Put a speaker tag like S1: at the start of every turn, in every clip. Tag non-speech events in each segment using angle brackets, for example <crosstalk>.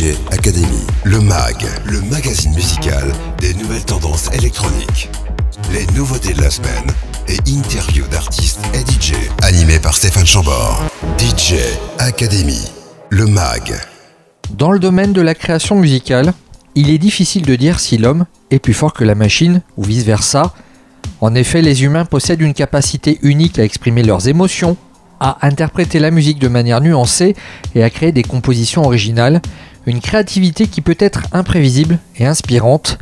S1: DJ Academy, le MAG, le magazine musical des nouvelles tendances électroniques. Les nouveautés de la semaine et interviews d'artistes et DJ. Animé par Stéphane Chambord. DJ Academy, le MAG.
S2: Dans le domaine de la création musicale, il est difficile de dire si l'homme est plus fort que la machine ou vice-versa. En effet, les humains possèdent une capacité unique à exprimer leurs émotions, à interpréter la musique de manière nuancée et à créer des compositions originales, une créativité qui peut être imprévisible et inspirante.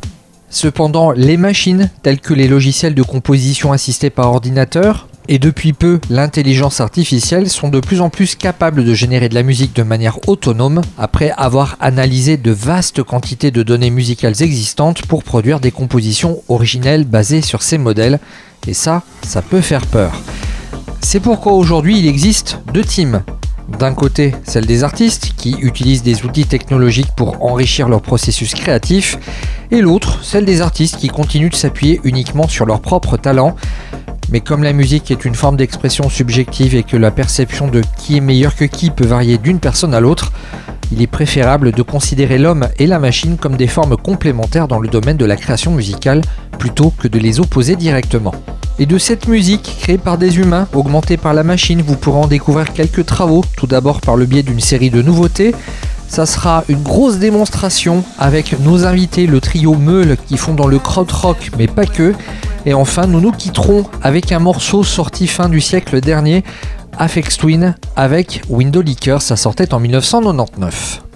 S2: Cependant, les machines, telles que les logiciels de composition assistés par ordinateur, et depuis peu l'intelligence artificielle, sont de plus en plus capables de générer de la musique de manière autonome après avoir analysé de vastes quantités de données musicales existantes pour produire des compositions originelles basées sur ces modèles. Et ça, ça peut faire peur. C'est pourquoi aujourd'hui il existe deux teams. D'un côté, celle des artistes qui utilisent des outils technologiques pour enrichir leur processus créatif, et l'autre, celle des artistes qui continuent de s'appuyer uniquement sur leur propre talent. Mais comme la musique est une forme d'expression subjective et que la perception de qui est meilleur que qui peut varier d'une personne à l'autre, il est préférable de considérer l'homme et la machine comme des formes complémentaires dans le domaine de la création musicale plutôt que de les opposer directement. Et de cette musique créée par des humains, augmentée par la machine, vous pourrez en découvrir quelques travaux, tout d'abord par le biais d'une série de nouveautés. Ça sera une grosse démonstration avec nos invités, le trio Meule qui font dans le krautrock, mais pas que. Et enfin, nous nous quitterons avec un morceau sorti fin du siècle dernier, Afex Twin, avec Window Liquor, ça sortait en 1999.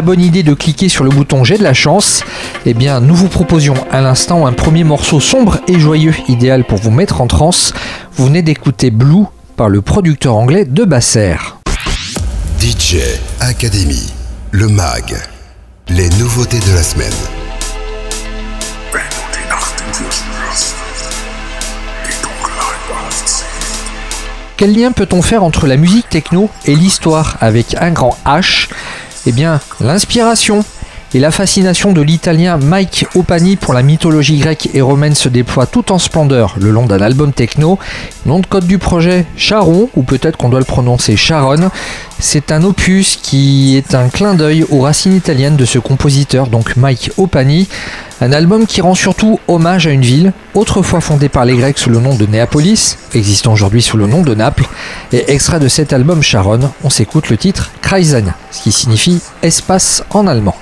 S2: La bonne idée de cliquer sur le bouton J'ai de la chance. Eh bien, nous vous proposions à l'instant un premier morceau sombre et joyeux, idéal pour vous mettre en transe. Vous venez d'écouter Blue par le producteur anglais de Basser.
S1: DJ Academy, le MAG, les nouveautés de la semaine.
S2: Quel lien peut-on faire entre la musique techno et l'histoire avec un grand H? Eh bien, l'inspiration et la fascination de l'italien Mike Opani pour la mythologie grecque et romaine se déploie tout en splendeur le long d'un album techno. Nom de code du projet Charon, ou peut-être qu'on doit le prononcer Charon. C'est un opus qui est un clin d'œil aux racines italiennes de ce compositeur, donc Mike Opani. Un album qui rend surtout hommage à une ville, autrefois fondée par les Grecs sous le nom de Néapolis, existant aujourd'hui sous le nom de Naples. Et extrait de cet album Charon, on s'écoute le titre Kreisen, ce qui signifie espace en allemand.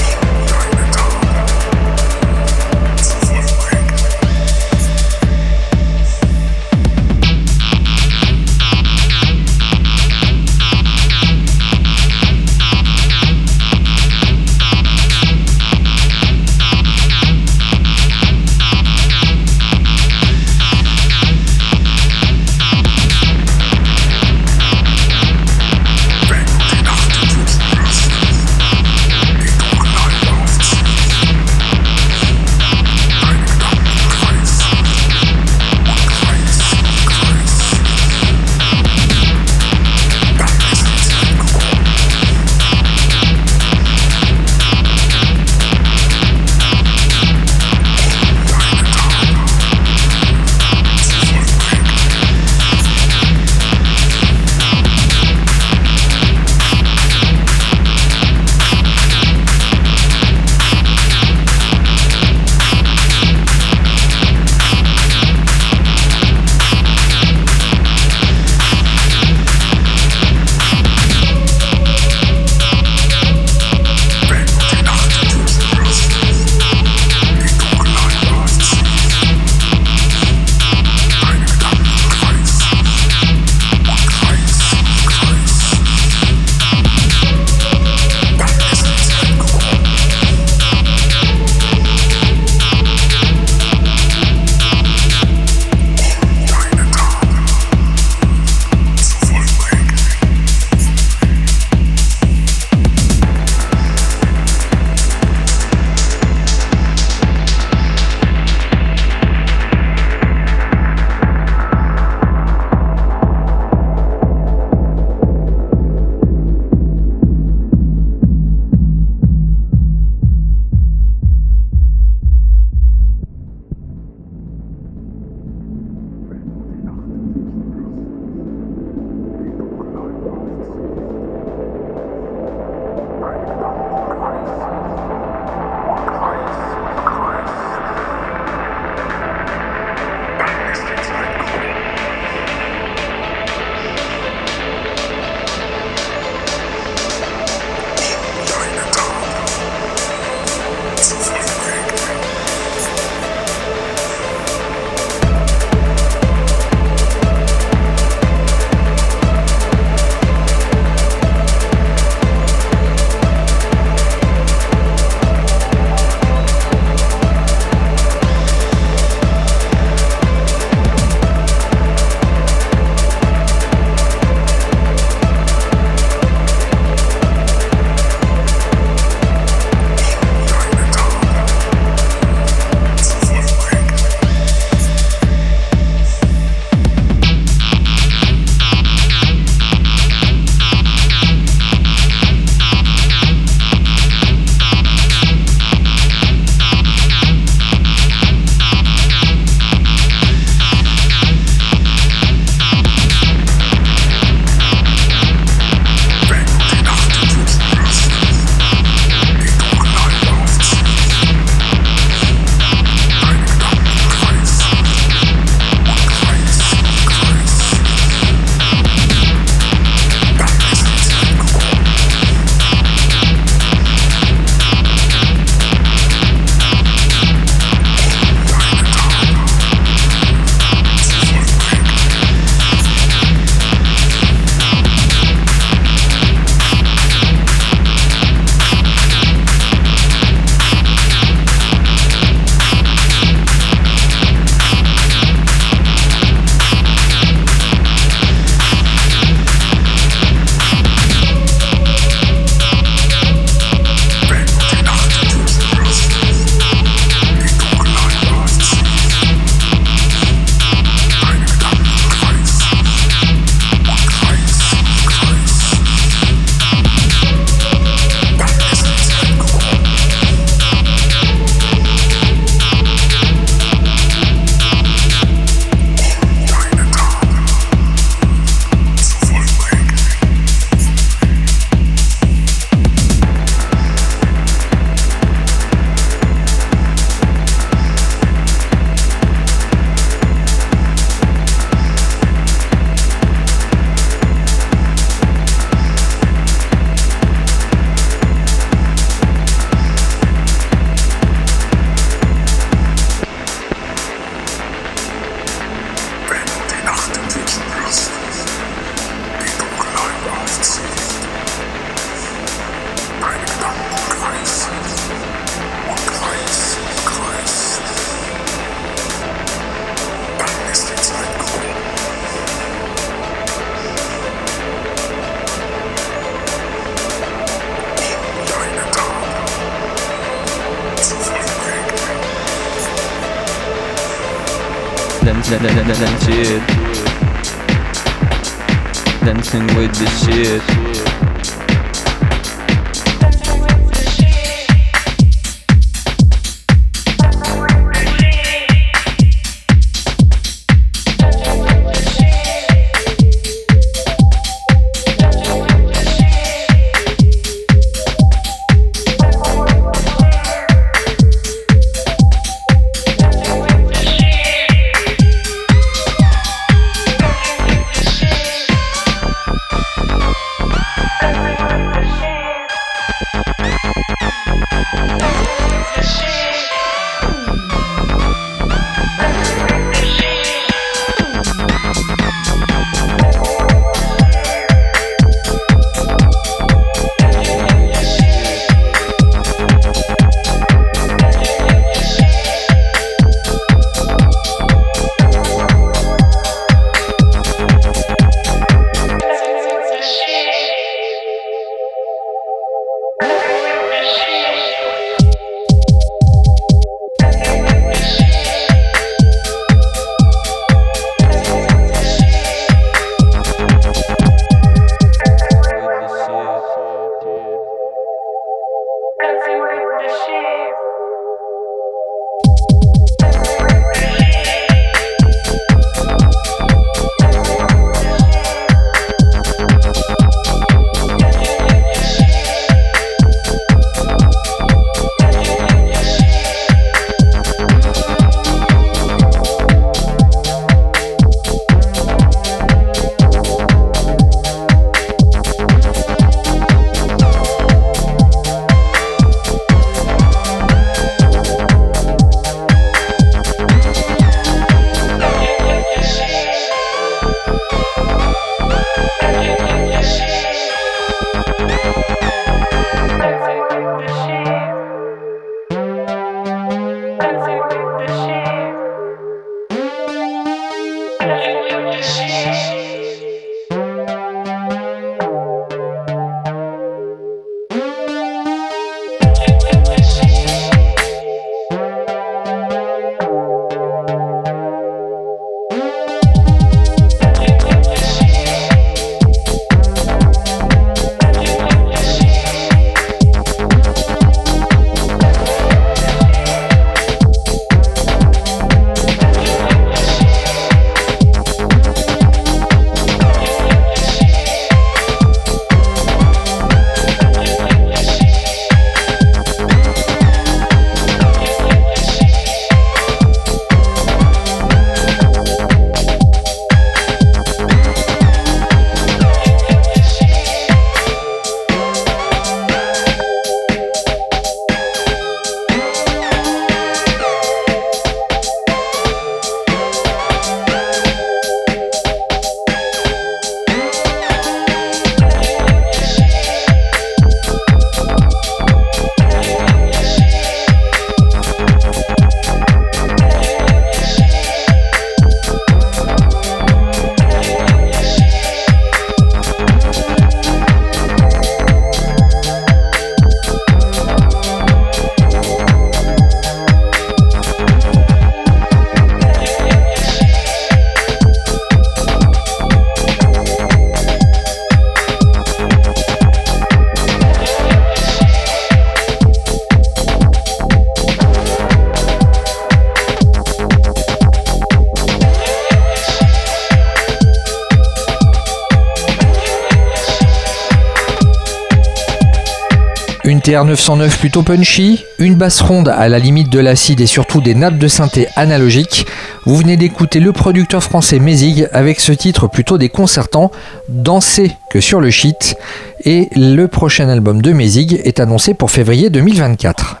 S2: TR909 plutôt punchy, une basse ronde à la limite de l'acide et surtout des nappes de synthé analogiques. Vous venez d'écouter le producteur français Mézig avec ce titre plutôt déconcertant, Danser que sur le shit. Et le prochain album de Mézig est annoncé pour février 2024.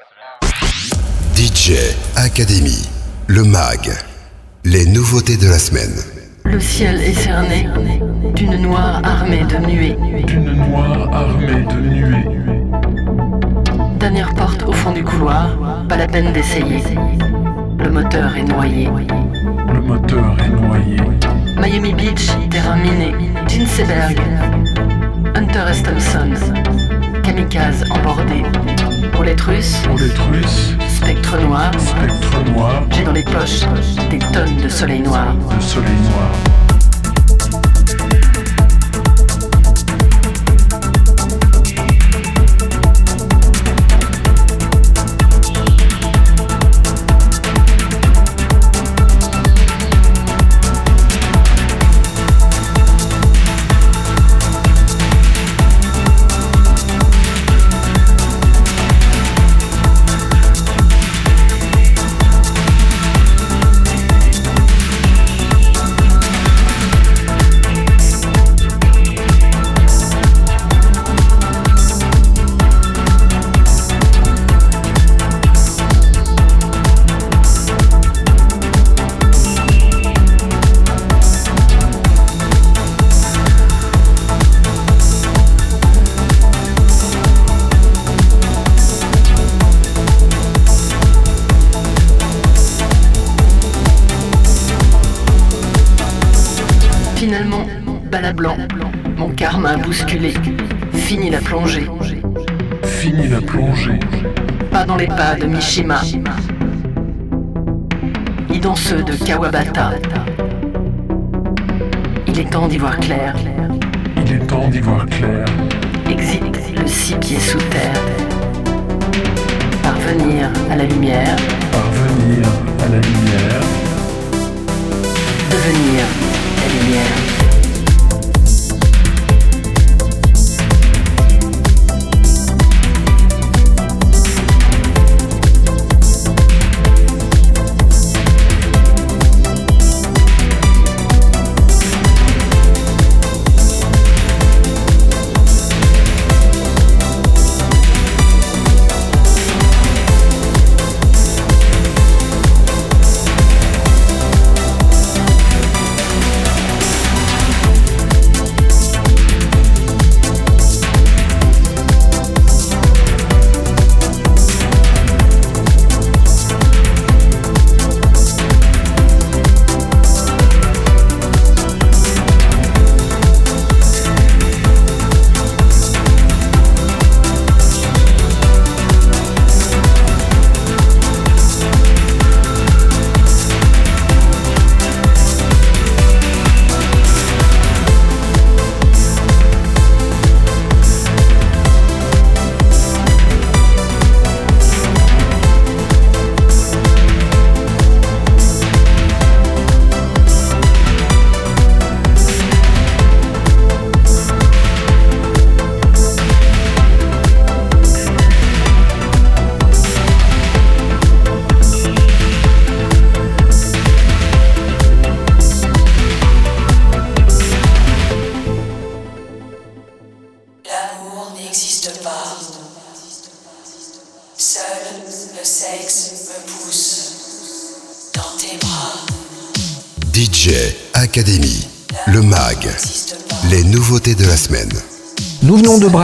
S1: DJ Academy, le MAG, les nouveautés de la semaine.
S3: Le ciel est cerné d'une noire armée de nuées.
S4: D'une noire armée de nuées
S3: Dernière porte au fond du couloir, pas la peine d'essayer. Le moteur est noyé.
S4: Le moteur est noyé.
S3: Miami Beach, terrain miné. Ginseberg. Hunter S. Thompson. Kamikaze embordé. Russes.
S4: Pour les Russes.
S3: Spectre noir,
S4: spectre noir,
S3: j'ai dans les poches des tonnes de soleil noir.
S4: de soleil noir.
S3: Finalement, bala blanc, mon karma a bousculé. Fini la plongée,
S4: Fini la plongée,
S3: pas dans les pas de Mishima, ni dans ceux de Kawabata. Il est temps d'y voir clair.
S4: il est temps d'y voir clair.
S3: Exit le six pieds sous terre. Parvenir à la lumière,
S4: Parvenir à la lumière,
S3: devenir la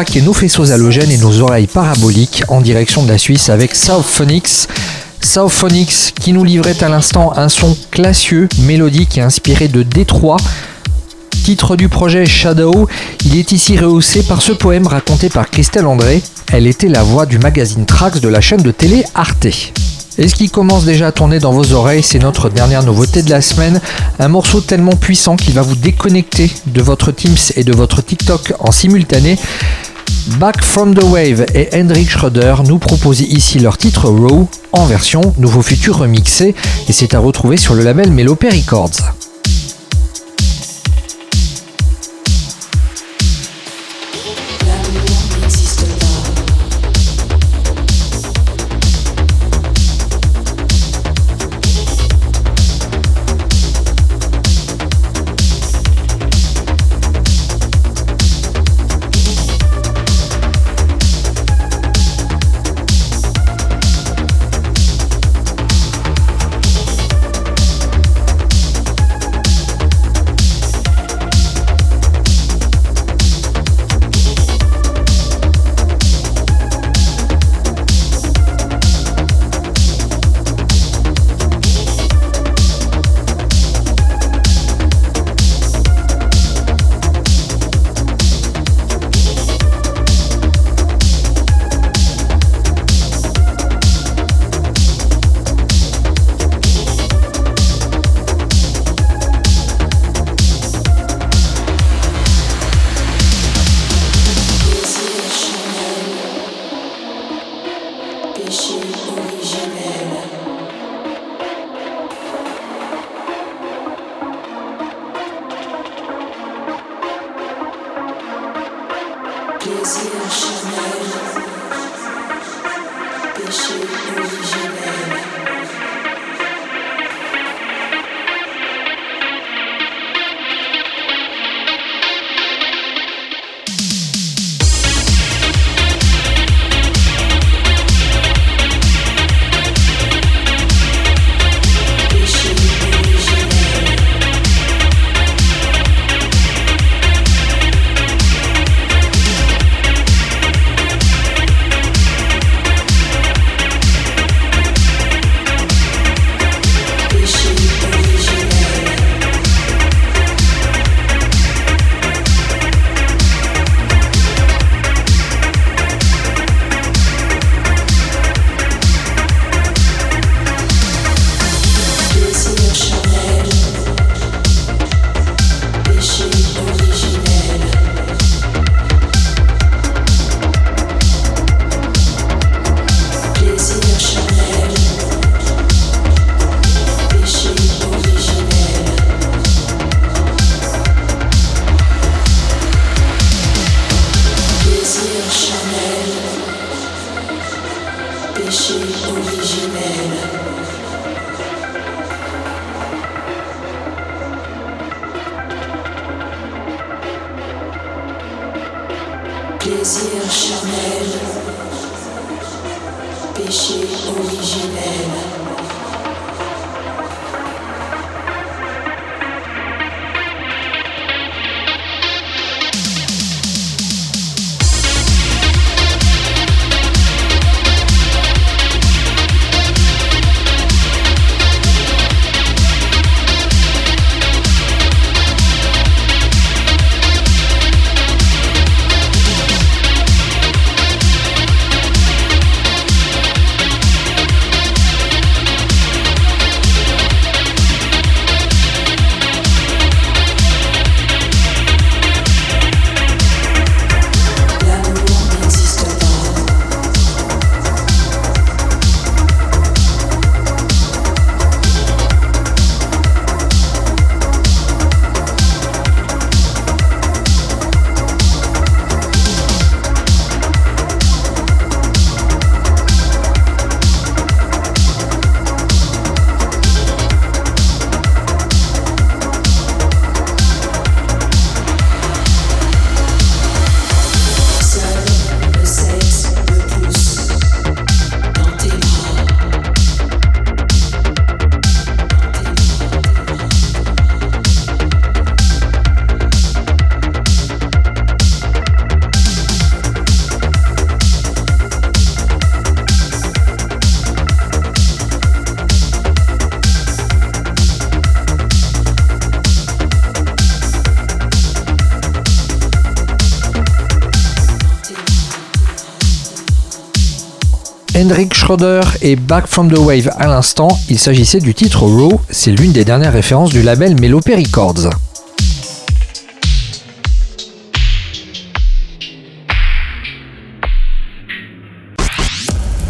S2: braquer nos faisceaux halogènes et nos oreilles paraboliques en direction de la Suisse avec South Phonics. South Phonics qui nous livrait à l'instant un son classieux, mélodique et inspiré de Détroit. Titre du projet Shadow, il est ici rehaussé par ce poème raconté par Christelle André. Elle était la voix du magazine Trax de la chaîne de télé Arte. Et ce qui commence déjà à tourner dans vos oreilles, c'est notre dernière nouveauté de la semaine. Un morceau tellement puissant qu'il va vous déconnecter de votre Teams et de votre TikTok en simultané. Back from the Wave et Hendrik Schroeder nous proposent ici leur titre Raw en version Nouveau Futur remixé et c'est à retrouver sur le label Melopé Records.
S5: Péché originel. Plaisir charnel, péché originel.
S2: Schroeder et Back from the Wave à l'instant, il s'agissait du titre Raw, c'est l'une des dernières références du label Melopé Records.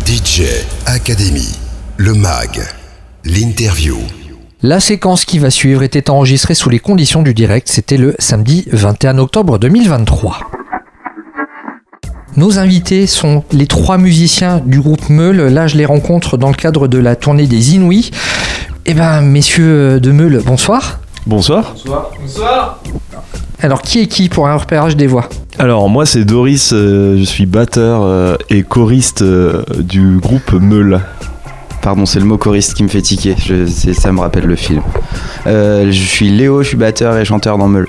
S1: DJ Academy, le mag, l'interview.
S2: La séquence qui va suivre était enregistrée sous les conditions du direct, c'était le samedi 21 octobre 2023. Nos invités sont les trois musiciens du groupe Meul. Là, je les rencontre dans le cadre de la tournée des Inouïs. Eh ben, messieurs de Meul, bonsoir.
S6: Bonsoir.
S2: Alors, qui est qui pour un repérage des voix?
S6: Alors moi c'est Doris, euh, je suis batteur euh, et choriste euh, du groupe Meul.
S7: Pardon, c'est le mot choriste qui me fait tiquer, je, ça me rappelle le film. Euh, je suis Léo, je suis batteur et chanteur dans Meul.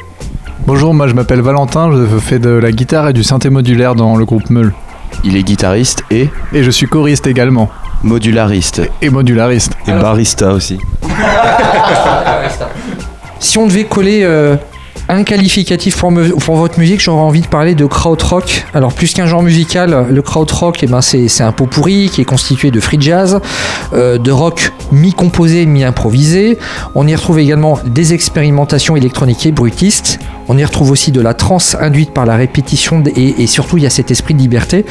S8: Bonjour, moi je m'appelle Valentin, je fais de la guitare et du synthé modulaire dans le groupe Meul.
S7: Il est guitariste et
S8: Et je suis choriste également,
S7: modulariste.
S8: et modulariste.
S6: Et barista aussi. <laughs>
S2: Si on devait coller euh, un qualificatif pour, votre musique, j'aurais envie de parler de krautrock. Alors plus qu'un genre musical, le krautrock, eh ben, c'est un pot pourri qui est constitué de free jazz, euh, de rock mi-composé, mi-improvisé. On y retrouve également des expérimentations électroniques et bruitistes. On y retrouve aussi de la trance induite par la répétition et, surtout il y a cet esprit de liberté.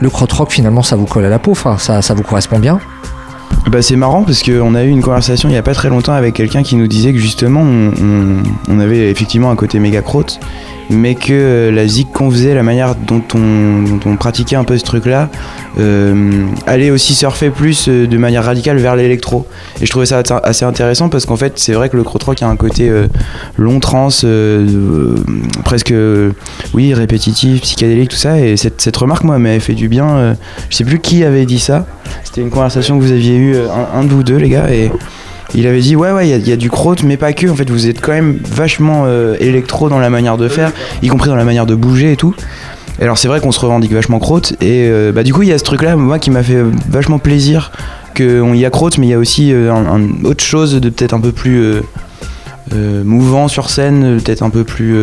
S2: Le krautrock finalement ça vous colle à la peau, ça vous correspond bien.
S7: Bah c'est marrant parce qu'on a eu une conversation il y a pas très longtemps avec quelqu'un qui nous disait que justement on, on- on avait effectivement un côté méga crotte mais que euh, la zik qu'on faisait, la manière dont on, pratiquait un peu ce truc-là, euh, allait aussi surfer plus euh, de manière radicale vers l'électro. Et je trouvais ça assez intéressant parce qu'en fait, c'est vrai que le crotrock a un côté long euh, presque, oui, répétitif, psychédélique, tout ça. Et cette, remarque, moi, m'avait fait du bien. je sais plus qui avait dit ça. C'était une conversation que vous aviez eue, un, un de vous deux, les gars, et il avait dit ouais ouais il y a- du crotte mais pas que. En fait vous êtes quand même vachement euh, électro dans la manière de faire y compris dans la manière de bouger et tout. Alors c'est vrai qu'on se revendique vachement crotte. Et euh, bah du coup il y a ce truc là moi qui m'a fait vachement plaisir qu'on y a crotte mais il y a aussi euh, autre chose de peut-être un peu plus mouvant sur scène peut-être un peu plus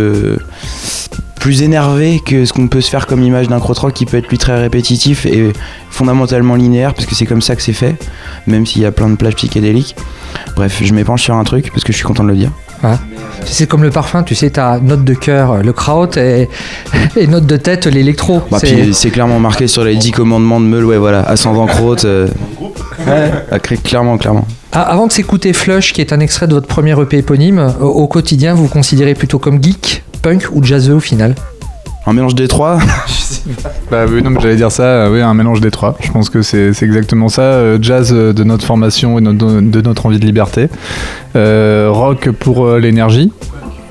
S7: plus énervé que ce qu'on peut se faire comme image d'un crotte rock qui peut être lui très répétitif et fondamentalement linéaire parce que c'est comme ça que c'est fait même s'il y a plein de plages psychédéliques Bref, je m'épanche sur un truc parce que je suis content de le dire.
S2: C'est comme le parfum, tu sais, t'as note de cœur, le kraut, et, <laughs> et note de tête, l'électro.
S7: Bah,
S2: C'est-
S7: clairement marqué sur les 10 commandements de Meul, ouais, voilà, ascendant crotte. euh, ouais, ah, cl- clairement, clairement.
S2: Ah, avant de s'écouter Flush, qui est un extrait de votre premier EP éponyme, au, au quotidien, vous vous considérez plutôt comme geek, punk ou jazzeux au final
S7: Un mélange des trois <laughs>
S8: Bah oui, non, mais j'allais dire ça, euh, oui, un mélange des trois. Je pense que c'est c'est exactement ça. euh, jazz euh, de notre formation et no- de notre envie de liberté. Euh, rock pour euh, l'énergie.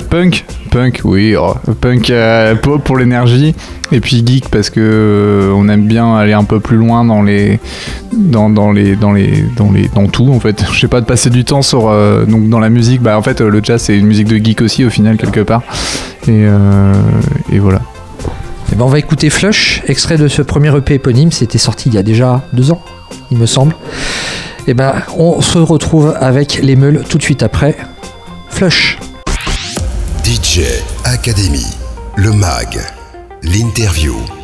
S8: Punk, punk, oui, oh, punk euh, pour, pour l'énergie. Et puis geek parce que euh, on aime bien aller un peu plus loin dans les, dans, les, dans les, dans les, dans tout en fait. <laughs> Je sais pas de passer du temps sur, euh, donc dans la musique. Bah en fait, le jazz c'est une musique de geek aussi au final quelque part. Et, et voilà.
S2: Eh ben, on va écouter Flush, extrait de ce premier EP éponyme. C'était sorti il y a déjà deux ans, il me semble. Et ben, on se retrouve avec les meules tout de suite après. Flush.
S1: DJ Academy, le MAG, l'interview.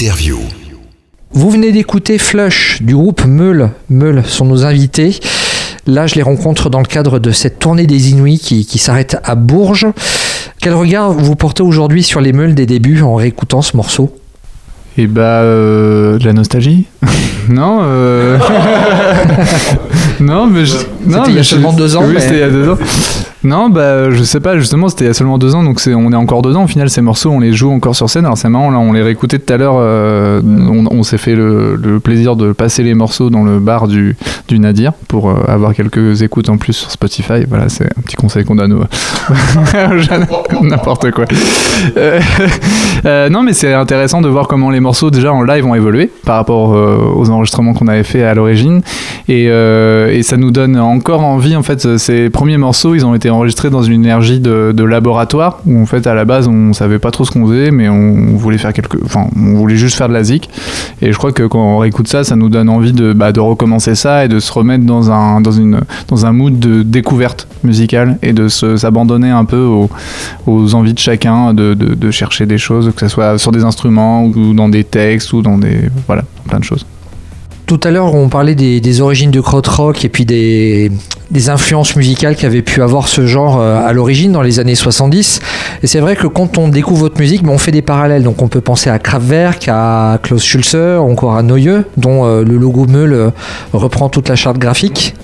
S1: L'interview.
S2: Vous venez d'écouter Flush du groupe Meule. Meule sont nos invités. Là, je les rencontre dans le cadre de cette tournée des Inuits qui, qui s'arrête à Bourges. Quel regard vous portez aujourd'hui sur les Meules des débuts en réécoutant ce morceau?
S8: Et bah, euh, de la nostalgie <laughs> Non euh... <laughs> Non, mais je... non,
S2: C'était il y a
S8: mais je-
S2: seulement deux ans,
S8: Oui,
S2: mais-
S8: c'était il y a deux ans. Non, bah, je sais pas, justement, c'était il y a seulement deux ans, donc on est encore dedans. Au final, ces morceaux, on les joue encore sur scène. Alors, c'est marrant, là, on les réécoutait tout à l'heure. euh, on, s'est fait le, plaisir de passer les morceaux dans le bar du, Nadir pour euh, avoir quelques écoutes en plus sur Spotify. Voilà, c'est un petit conseil qu'on donne aux. <laughs> N'importe quoi. Euh, <laughs> euh, non, mais c'est intéressant de voir comment les morceaux, déjà en live, ont évolué par rapport euh, aux enregistrements qu'on avait fait à l'origine. Et, euh, et ça nous donne encore envie, en fait, ces premiers morceaux, ils ont été enregistrés dans une énergie de, laboratoire, où en fait, à la base, on savait pas trop ce qu'on faisait, mais on voulait faire quelque... Enfin, on voulait juste faire de la zik. Et je crois que quand on réécoute ça, ça nous donne envie de, bah, de recommencer ça et de se remettre dans un, dans une, dans un mood de découverte musicale et de s'abandonner un peu aux, aux envies de chacun de, de, de chercher des choses, que ce soit sur des instruments ou dans des textes ou dans des... Voilà, plein de choses.
S2: Tout à l'heure, on parlait des, origines du krautrock et puis des, influences musicales qu'avait pu avoir ce genre euh, à l'origine dans les années 70. Et c'est vrai que quand on découvre votre musique, ben, on fait des parallèles. Donc on peut penser à Kraftwerk, à Klaus Schulze, encore à Neue, dont euh, le logo Meule euh, reprend toute la charte graphique.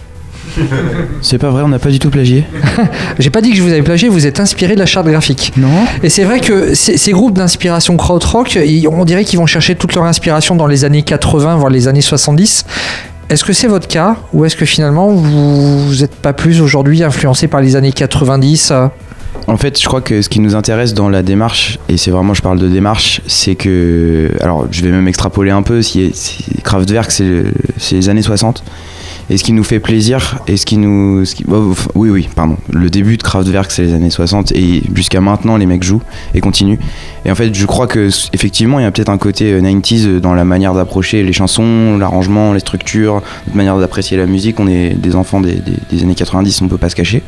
S2: <laughs>
S7: C'est pas vrai, on n'a pas du tout plagié. <laughs>
S2: J'ai pas dit que je vous avais plagié, vous êtes inspiré de la charte graphique.
S7: Non
S2: Et c'est vrai que ces, groupes d'inspiration krautrock, on dirait qu'ils vont chercher toute leur inspiration dans les années 80, voire les années 70. Est-ce que c'est votre cas ou est-ce que finalement vous n'êtes pas plus aujourd'hui influencé par les années 90 euh?
S7: En fait, je crois que ce qui nous intéresse dans la démarche, et c'est vraiment, je parle de démarche, c'est que. Alors, je vais même extrapoler un peu. Si, si Kraftwerk, c'est le- c'est les années 60. Et ce qui nous fait plaisir, et ce qui nous. oh, oui, oui, pardon. Le début de Kraftwerk, c'est les années 60, et jusqu'à maintenant, les mecs jouent et continuent. Et en fait, je crois que, effectivement, il y a peut-être un côté euh, 90s dans la manière d'approcher les chansons, l'arrangement, les structures, notre manière d'apprécier la musique. On est des enfants des, années 90, on peut pas se cacher.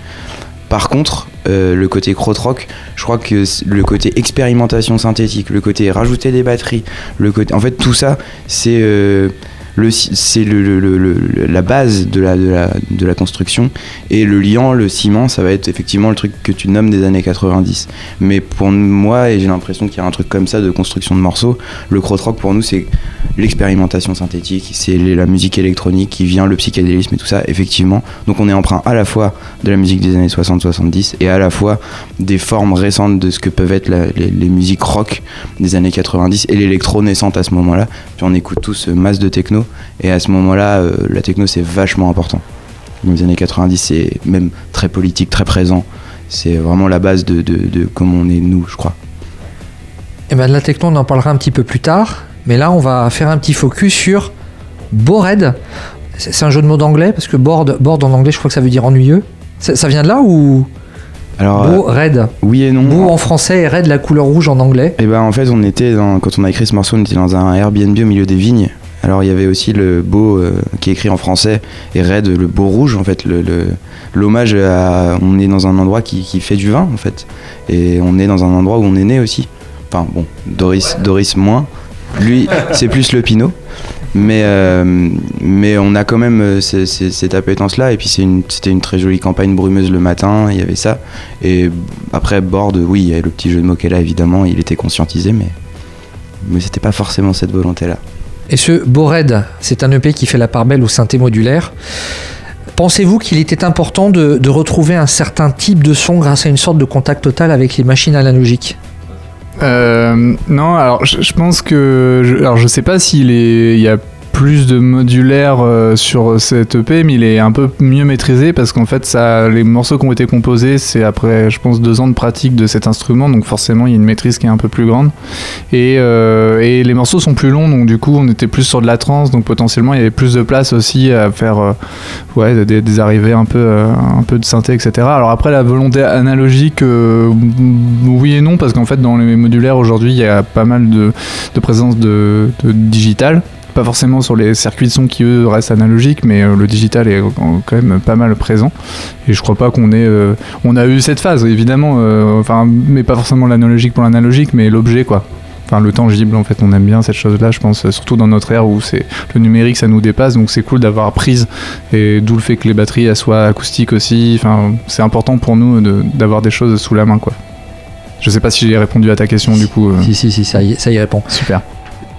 S7: Par contre, euh, le côté krautrock, je crois que le côté expérimentation synthétique, le côté rajouter des batteries, le côté, en fait, tout ça, c'est euh, c'est la base de la, construction. Et le liant, le ciment, ça va être effectivement le truc que tu nommes des années 90. Mais pour moi, et j'ai l'impression qu'il y a un truc comme ça de construction de morceaux, le krautrock pour nous, c'est l'expérimentation synthétique, c'est la musique électronique qui vient, le psychédélisme et tout ça, effectivement. Donc on est emprunt à la fois de la musique des années 60-70 et à la fois des formes récentes de ce que peuvent être les, musiques rock des années 90 et l'électro naissante à ce moment-là. Puis on écoute tous masse de techno et à ce moment-là, euh, la techno c'est vachement important. Dans les années 90, c'est même très politique, très présent. C'est vraiment la base de, comment on est nous, je crois.
S2: Et ben de la techno, on en parlera un petit peu plus tard. Mais là, on va faire un petit focus sur Bored. C'est c'est un jeu de mots d'anglais parce que bored, bored en anglais, je crois que ça veut dire ennuyeux. Ça, vient de là ou
S7: Alors, euh,
S2: Beau, raid
S7: oui et non.
S2: Beau en français et raid la couleur rouge en anglais.
S7: Et ben en fait on était dans, quand on a écrit ce morceau on était dans un Airbnb au milieu des vignes. Alors il y avait aussi le beau euh, qui est écrit en français et Red le beau rouge en fait le le- l'hommage à on est dans un endroit qui, qui fait du vin en fait et on est dans un endroit où on est né aussi. Enfin bon Doris Doris moins lui c'est plus le Pinot. Mais euh, mais on a quand même euh, ce- ce- cette appétence là et puis une- c'était une très jolie campagne brumeuse le matin. Il y avait ça. Et après Bord oui il y avait le petit jeu de mots qu'elle a évidemment. Il était conscientisé mais mais c'était pas forcément cette volonté là
S2: Et ce Bored, c'est un EP qui fait la part belle au synthé modulaire. Pensez-vous qu'il était important de, de retrouver un certain type de son grâce à une sorte de contact total avec les machines analogiques?
S8: Euh, non, alors je, je pense que. Je, alors je sais pas s'il est. Il y a plus de modulaire euh, sur cette EP, mais il est un peu mieux maîtrisé parce qu'en fait, ça, les morceaux qui ont été composés, c'est après, je pense, deux ans de pratique de cet instrument, donc forcément, il y a une maîtrise qui est un peu plus grande. Et, euh, les morceaux sont plus longs, donc du coup, on était plus sur de la trance, donc potentiellement, il y avait plus de place aussi à faire euh, des, arrivées un peu, un peu de synthé, etc. Alors après, la volonté analogique, oui et non, parce qu'en fait, dans les modulaires aujourd'hui, il y a pas mal de, de présence de, de digital pas forcément sur les circuits de son qui eux restent analogiques, mais euh, le digital est quand même pas mal présent. Et je crois pas qu'on ait, euh, on a eu cette phase évidemment, euh, enfin, mais pas forcément l'analogique pour l'analogique, mais l'objet quoi. Enfin, le tangible, en fait, on aime bien cette chose-là, je pense, surtout dans notre ère où c'est le numérique, ça nous dépasse, donc c'est cool d'avoir prise, et d'où le fait que les batteries elles soient acoustiques aussi. Enfin, c'est important pour nous de- d'avoir des choses sous la main, quoi. Je sais pas si j'ai répondu à ta question, du coup.
S2: Si, si, si, ça y, ça y répond.
S8: Super.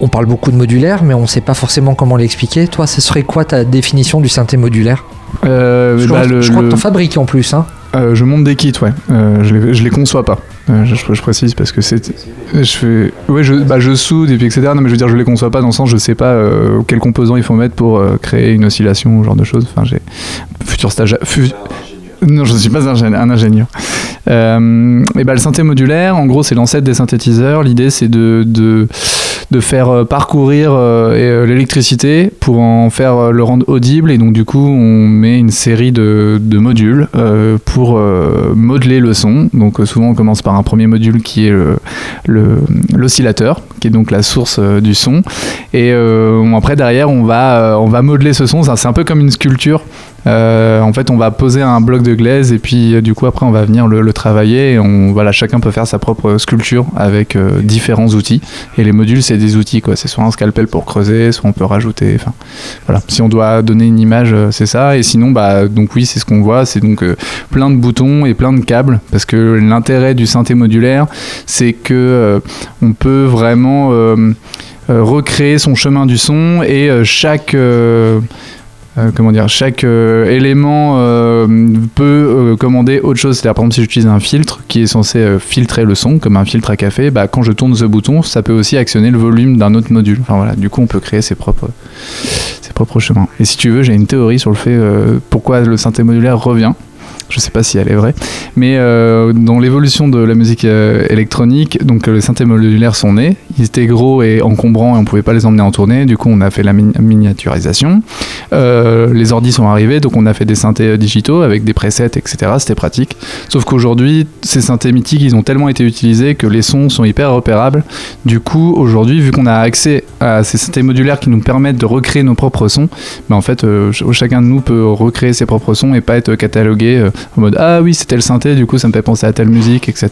S2: On parle beaucoup de modulaire, mais on sait pas forcément comment l'expliquer. Toi, ce serait quoi ta définition du synthé modulaire
S8: Euh,
S2: Je,
S8: bah,
S2: crois,
S8: le-
S2: je crois
S8: le-
S2: que t'en fabriques en plus. Hein.
S8: Euh, je monte des kits, ouais. Euh, je, les, je les conçois pas. Euh, je, je précise parce que c'est. Je fais. Ouais, je, bah, je soude et puis etc. Non, mais je veux dire, je les conçois pas dans le sens, je sais pas quels composants il faut mettre pour créer une oscillation ou ce genre de choses. Enfin, j'ai. Futur fu- Non, je ne suis pas un, ingé- un ingénieur. Et bah, le synthé modulaire, en gros, c'est l'ancêtre des synthétiseurs. L'idée, c'est de, de, de faire euh, parcourir euh, euh, l'électricité pour en faire le rendre audible. Et donc, du coup, on met une série de, modules pour modeler le son. Donc, souvent, on commence par un premier module qui est le- le- l'oscillateur, qui est donc la source du son. Et après, derrière, on va, on va modeler ce son. C'est un peu comme une sculpture. Euh, en fait, on va poser un bloc de glaise et puis euh, du coup après on va venir le, le travailler. Et on, voilà, chacun peut faire sa propre sculpture avec euh, différents outils. Et les modules, c'est des outils quoi. C'est soit un scalpel pour creuser, soit on peut rajouter. Enfin, voilà. Si on doit donner une image, c'est ça. Et sinon, bah donc oui, c'est ce qu'on voit. C'est donc plein de boutons et plein de câbles parce que l'intérêt du synthé modulaire, c'est que on peut vraiment recréer son chemin du son et chaque euh, comment dire, chaque euh, élément euh, peut commander autre chose. C'est-à-dire, par exemple, si j'utilise un filtre qui est censé filtrer le son, comme un filtre à café, bah, quand je tourne ce bouton, ça peut aussi actionner le volume d'un autre module. Enfin voilà, du coup, on peut créer ses propres, ses propres chemins. Et si tu veux, j'ai une théorie sur le fait pourquoi le synthé modulaire revient. Je sais pas si elle est vraie, mais euh, dans l'évolution de la musique euh, électronique, donc euh, les synthés modulaires sont nés. Ils étaient gros et encombrants et on pouvait pas les emmener en tournée. Du coup, on a fait la mi- miniaturisation. Les ordis sont arrivés, donc on a fait des synthés digitaux avec des presets, etc. C'était pratique. Sauf qu'aujourd'hui, ces synthés mythiques, ils ont tellement été utilisés que les sons sont hyper repérables. Du coup, aujourd'hui, vu qu'on a accès à ces synthés modulaires qui nous permettent de recréer nos propres sons, bah en fait, ch- chacun de nous peut recréer ses propres sons et pas être catalogué en mode ah oui, c'était le synthé, du coup, ça me fait penser à telle musique, etc.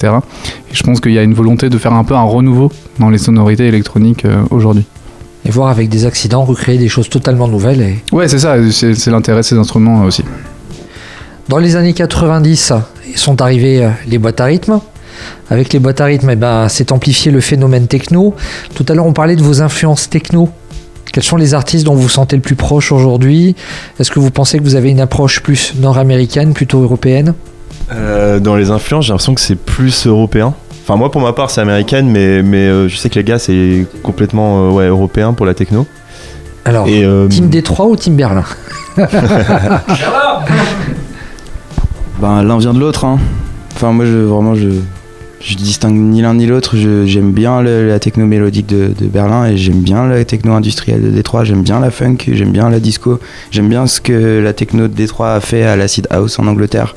S8: Et je pense qu'il y a une volonté de faire un peu un renouveau dans les sonorités électroniques euh, aujourd'hui.
S2: Et voir avec des accidents recréer des choses totalement nouvelles. Et...
S8: Ouais, c'est ça, c'est c'est l'intérêt de ces instruments euh, aussi.
S2: Dans les années 90, sont arrivées euh, les boîtes à rythme. Avec les boîtes à rythme, eh ben, s'est amplifié le phénomène techno. Tout à l'heure, on parlait de vos influences techno. Quels sont les artistes dont vous vous sentez le plus proche aujourd'hui? Est-ce que vous pensez que vous avez une approche plus nord-américaine, plutôt européenne?
S6: Euh, dans les influences, j'ai l'impression que c'est plus européen. Enfin, moi, pour ma part, c'est américaine, mais, mais euh, je sais que les gars, c'est complètement euh, ouais, européen pour la techno.
S2: Alors,
S6: Et, euh,
S2: Team Détroit ou Team Berlin? <laughs>
S7: Ben, l'un vient de l'autre. Hein. Enfin, moi, je, vraiment, je, je distingue ni l'un ni l'autre. J'aime bien la techno mélodique de, Berlin et j'aime bien la techno industrielle de Détroit. J'aime bien la funk, j'aime bien la disco. J'aime bien ce que la techno de Détroit a fait à l'acid house en Angleterre.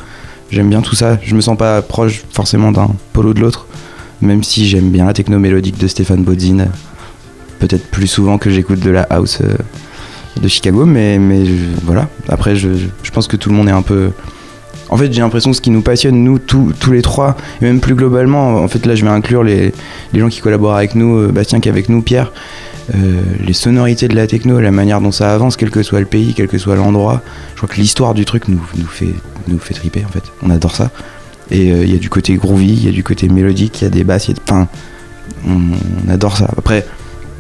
S7: J'aime bien tout ça. Je me sens pas proche forcément d'un pôle ou de l'autre. Même si j'aime bien la techno mélodique de Stéphane Bodzin. Peut-être plus souvent que j'écoute de la house euh, de Chicago. Mais, voilà. Après, je pense que tout le monde est un peu. En fait, j'ai l'impression que ce qui nous passionne, nous, tous tous les trois, et même plus globalement, en fait, là, je vais inclure les, les gens qui collaborent avec nous, euh, Bastien qui est avec nous, Pierre, euh, les sonorités de la techno, la manière dont ça avance, quel que soit le pays, quel que soit l'endroit. Je crois que l'histoire du truc nous, nous, fait, nous fait triper, en fait. On adore ça. Et euh, il y a du côté groovy, il y a du côté mélodique, il y a des basses, il y a de... Enfin, on, on adore ça. Après,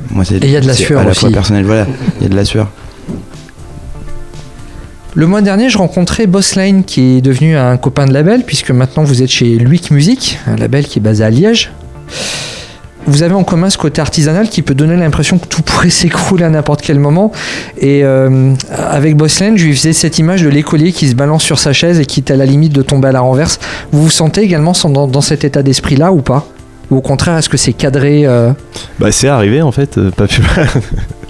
S7: moi, c'est
S2: Et il y a de la sueur
S7: à la
S2: aussi.
S7: fois personnel. Voilà, il y a de la sueur.
S2: Le mois dernier, je rencontrais Bossline, qui est devenu un copain de label, puisque maintenant vous êtes chez Luick Music, un label qui est basé à Liège. Vous avez en commun ce côté artisanal qui peut donner l'impression que tout pourrait <laughs> s'écrouler à n'importe quel moment. Et euh, avec Bossline, je lui faisais cette image de l'écolier qui se balance sur sa chaise et qui est à la limite de tomber à la renverse. Vous vous sentez également dans cet état d'esprit-là ou pas? Ou au contraire, est-ce que c'est cadré euh,
S6: Bah c'est arrivé en fait, euh, pas plus mal.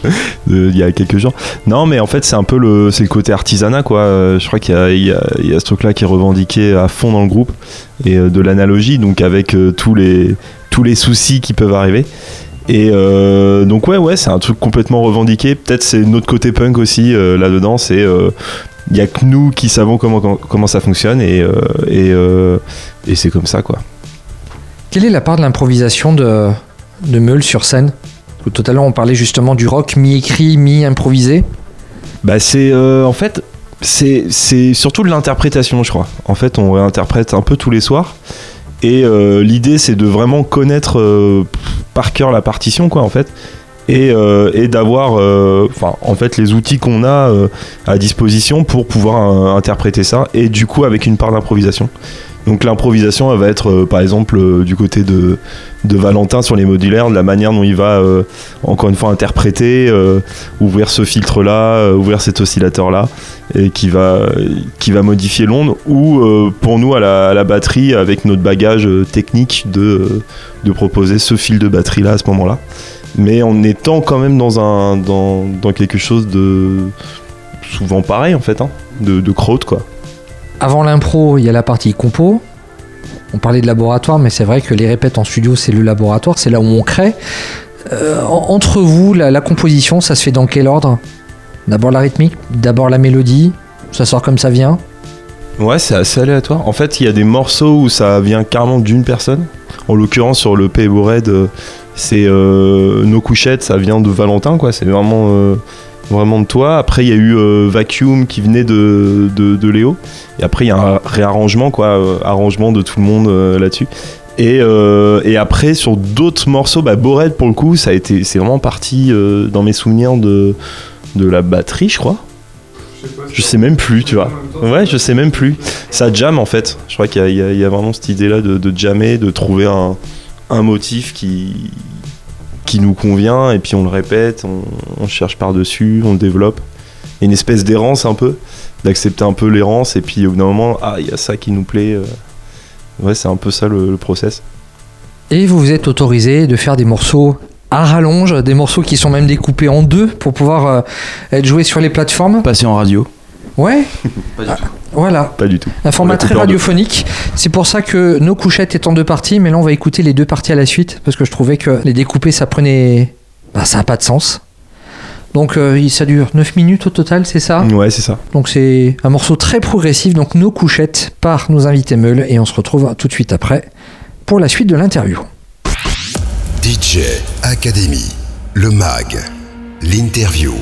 S6: <laughs> il y a quelques jours. Non mais en fait c'est un peu le, c'est le côté artisanat quoi. Euh, je crois qu'il y y, a, ce truc là qui est revendiqué à fond dans le groupe et de l'analogie donc avec tous les tous les soucis qui peuvent arriver. Et donc ouais ouais c'est un truc complètement revendiqué. Peut-être c'est notre côté punk aussi là-dedans. C'est il y a que nous qui savons comment comment ça fonctionne et et, et c'est comme ça quoi.
S2: Quelle est la part de l'improvisation de, Meul sur scène Tout à l'heure, on parlait justement du rock mi-écrit, mi-improvisé.
S6: Bah c'est euh, en fait c'est surtout de l'interprétation je crois. En fait on réinterprète un peu tous les soirs et euh, l'idée c'est de vraiment connaître euh, par cœur la partition quoi en fait et, d'avoir en fait les outils qu'on a à disposition pour pouvoir interpréter ça et du coup avec une part d'improvisation. Donc l'improvisation va être euh, par exemple euh, du côté de, Valentin sur les modulaires, de la manière dont il va euh, encore une fois interpréter, ouvrir ce filtre là, ouvrir cet oscillateur là et qui va, qui va modifier l'onde ou pour nous à la, batterie avec notre bagage technique de, proposer ce fil de batterie là à ce moment là mais en étant quand même dans, un, dans, quelque chose de souvent pareil en fait, hein, de, de crowd quoi.
S2: Avant l'impro, il y a la partie compo. On parlait de laboratoire, mais c'est vrai que les répètes en studio, c'est le laboratoire, c'est là où on crée. Euh, en- entre vous, la, composition, ça se fait dans quel ordre? D'abord la rythmique, d'abord la mélodie, ça sort comme ça vient?
S6: Ouais, c'est assez aléatoire. En fait, il y a des morceaux où ça vient carrément d'une personne. En l'occurrence, sur le P Red, euh, c'est euh, Nos couchettes, ça vient de Valentin, quoi. C'est vraiment, vraiment de toi. Après, il y a eu euh, Vacuum qui venait de, de, de Léo. Et après, il y a un réarrangement, quoi. euh, arrangement de tout le monde euh, là-dessus. Et, euh, et après, sur d'autres morceaux, bah, Bored, pour le coup, ça a été, c'est vraiment parti euh, dans mes souvenirs de, de la batterie, je crois. Je sais même plus, tu vois. Ouais, je sais même plus. Ça jam en fait. Je crois qu'il y, a- il y a- il y a vraiment cette idée-là de, de jammer, de trouver un, un motif qui, qui nous convient et puis on le répète, on, on cherche par-dessus, on le développe. Une espèce d'errance un peu, d'accepter un peu l'errance et puis au bout d'un moment, ah, il y a ça qui nous plaît. euh. Ouais, c'est un peu ça le, le process.
S2: Et vous vous êtes autorisé de faire des morceaux à rallonge, des morceaux qui sont même découpés en deux pour pouvoir euh, être joués sur les plateformes?
S7: Passer en radio.
S2: Ouais, <laughs> Ah, voilà.
S6: Pas du tout.
S2: Un format très radiophonique. C'est pour ça que nos couchettes est en deux parties, mais là on va écouter les deux parties à la suite parce que je trouvais que les découper ça prenait. Bah, ça n'a pas de sens. Donc euh, ça dure 9 minutes au total, c'est ça?
S6: Ouais, c'est ça.
S2: Donc c'est un morceau très progressif, donc nos couchettes par nos invités meules, et on se retrouve tout de suite après pour la suite de l'interview.
S1: DJ Academy, le MAG, l'interview.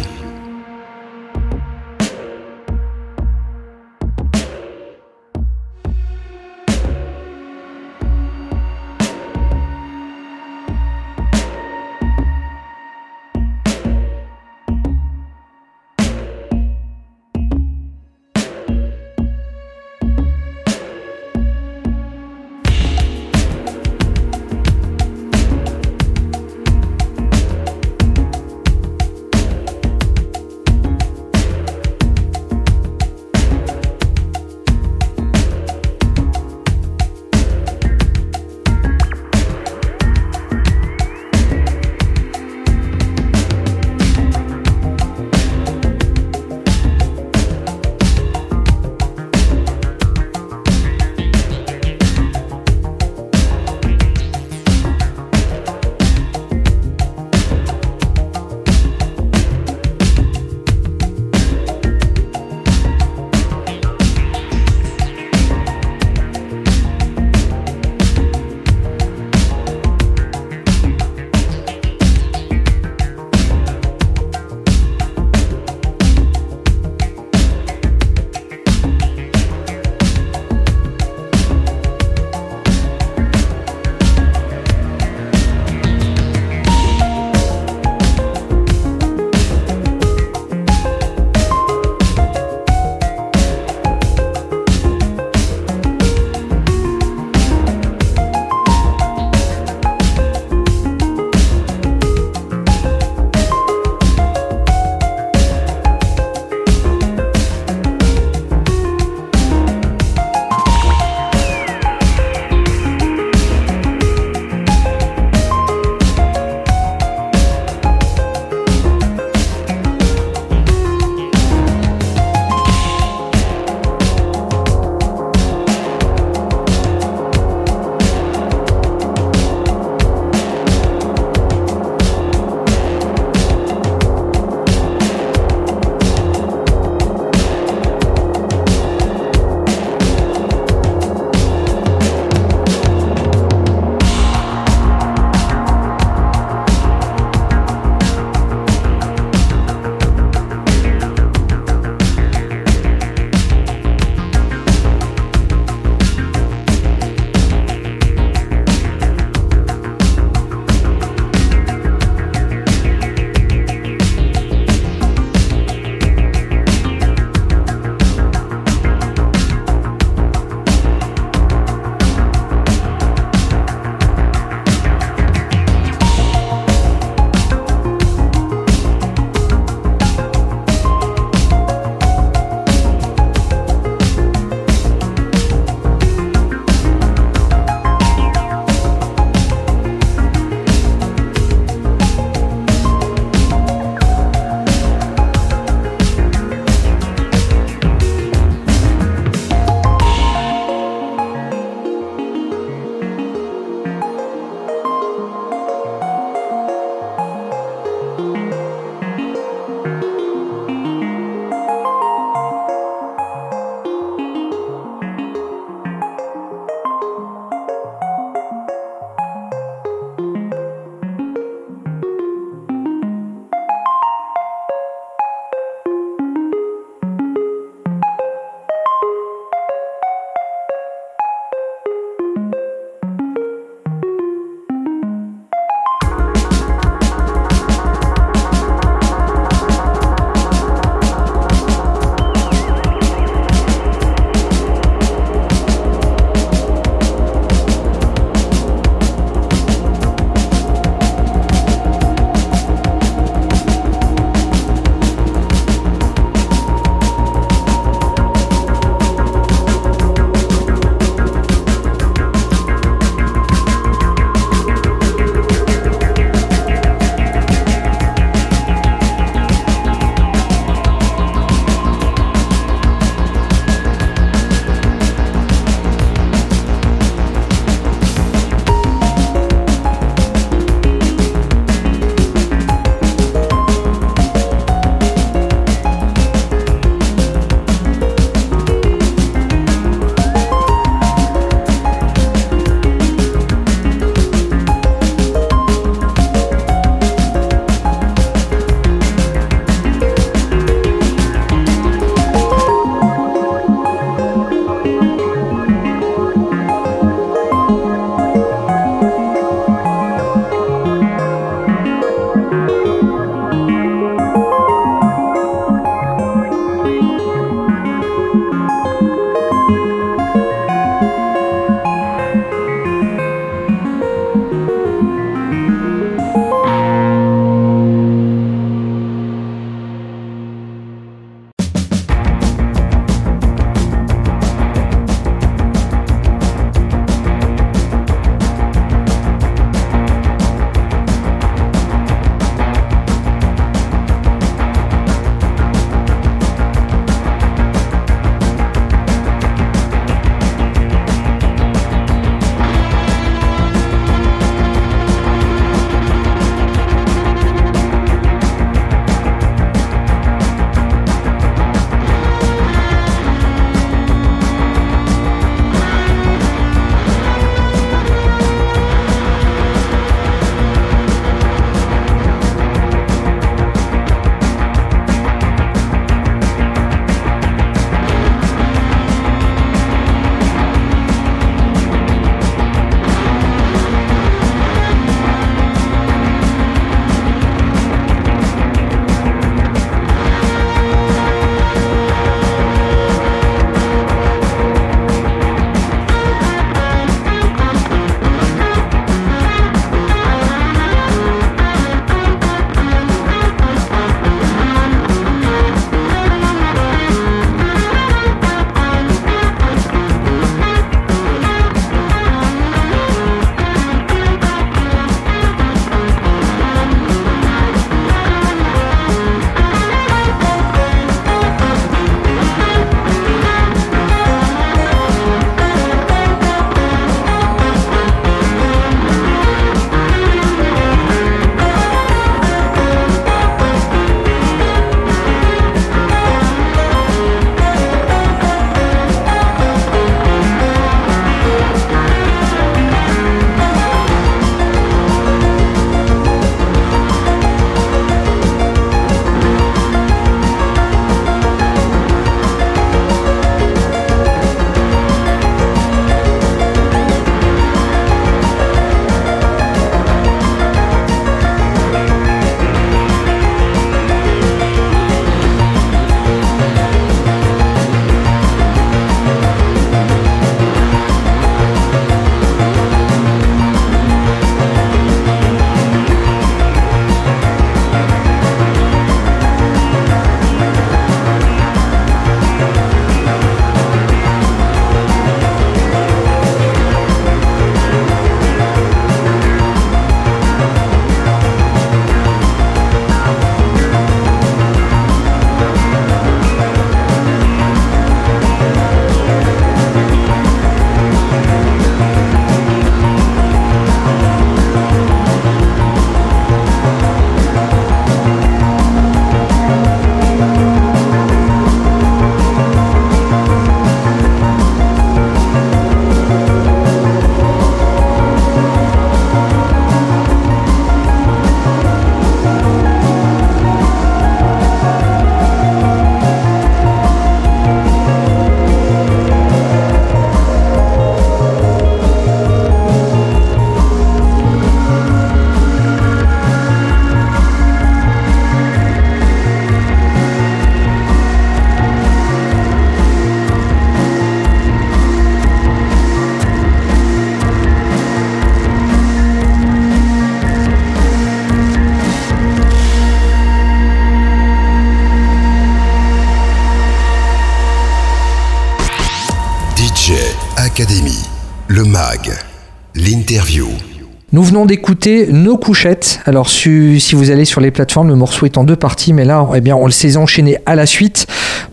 S2: Nous venons d'écouter Nos couchettes. Alors si, si vous allez sur les plateformes, le morceau est en deux parties, mais là, eh bien, on le s'est enchaîné à la suite.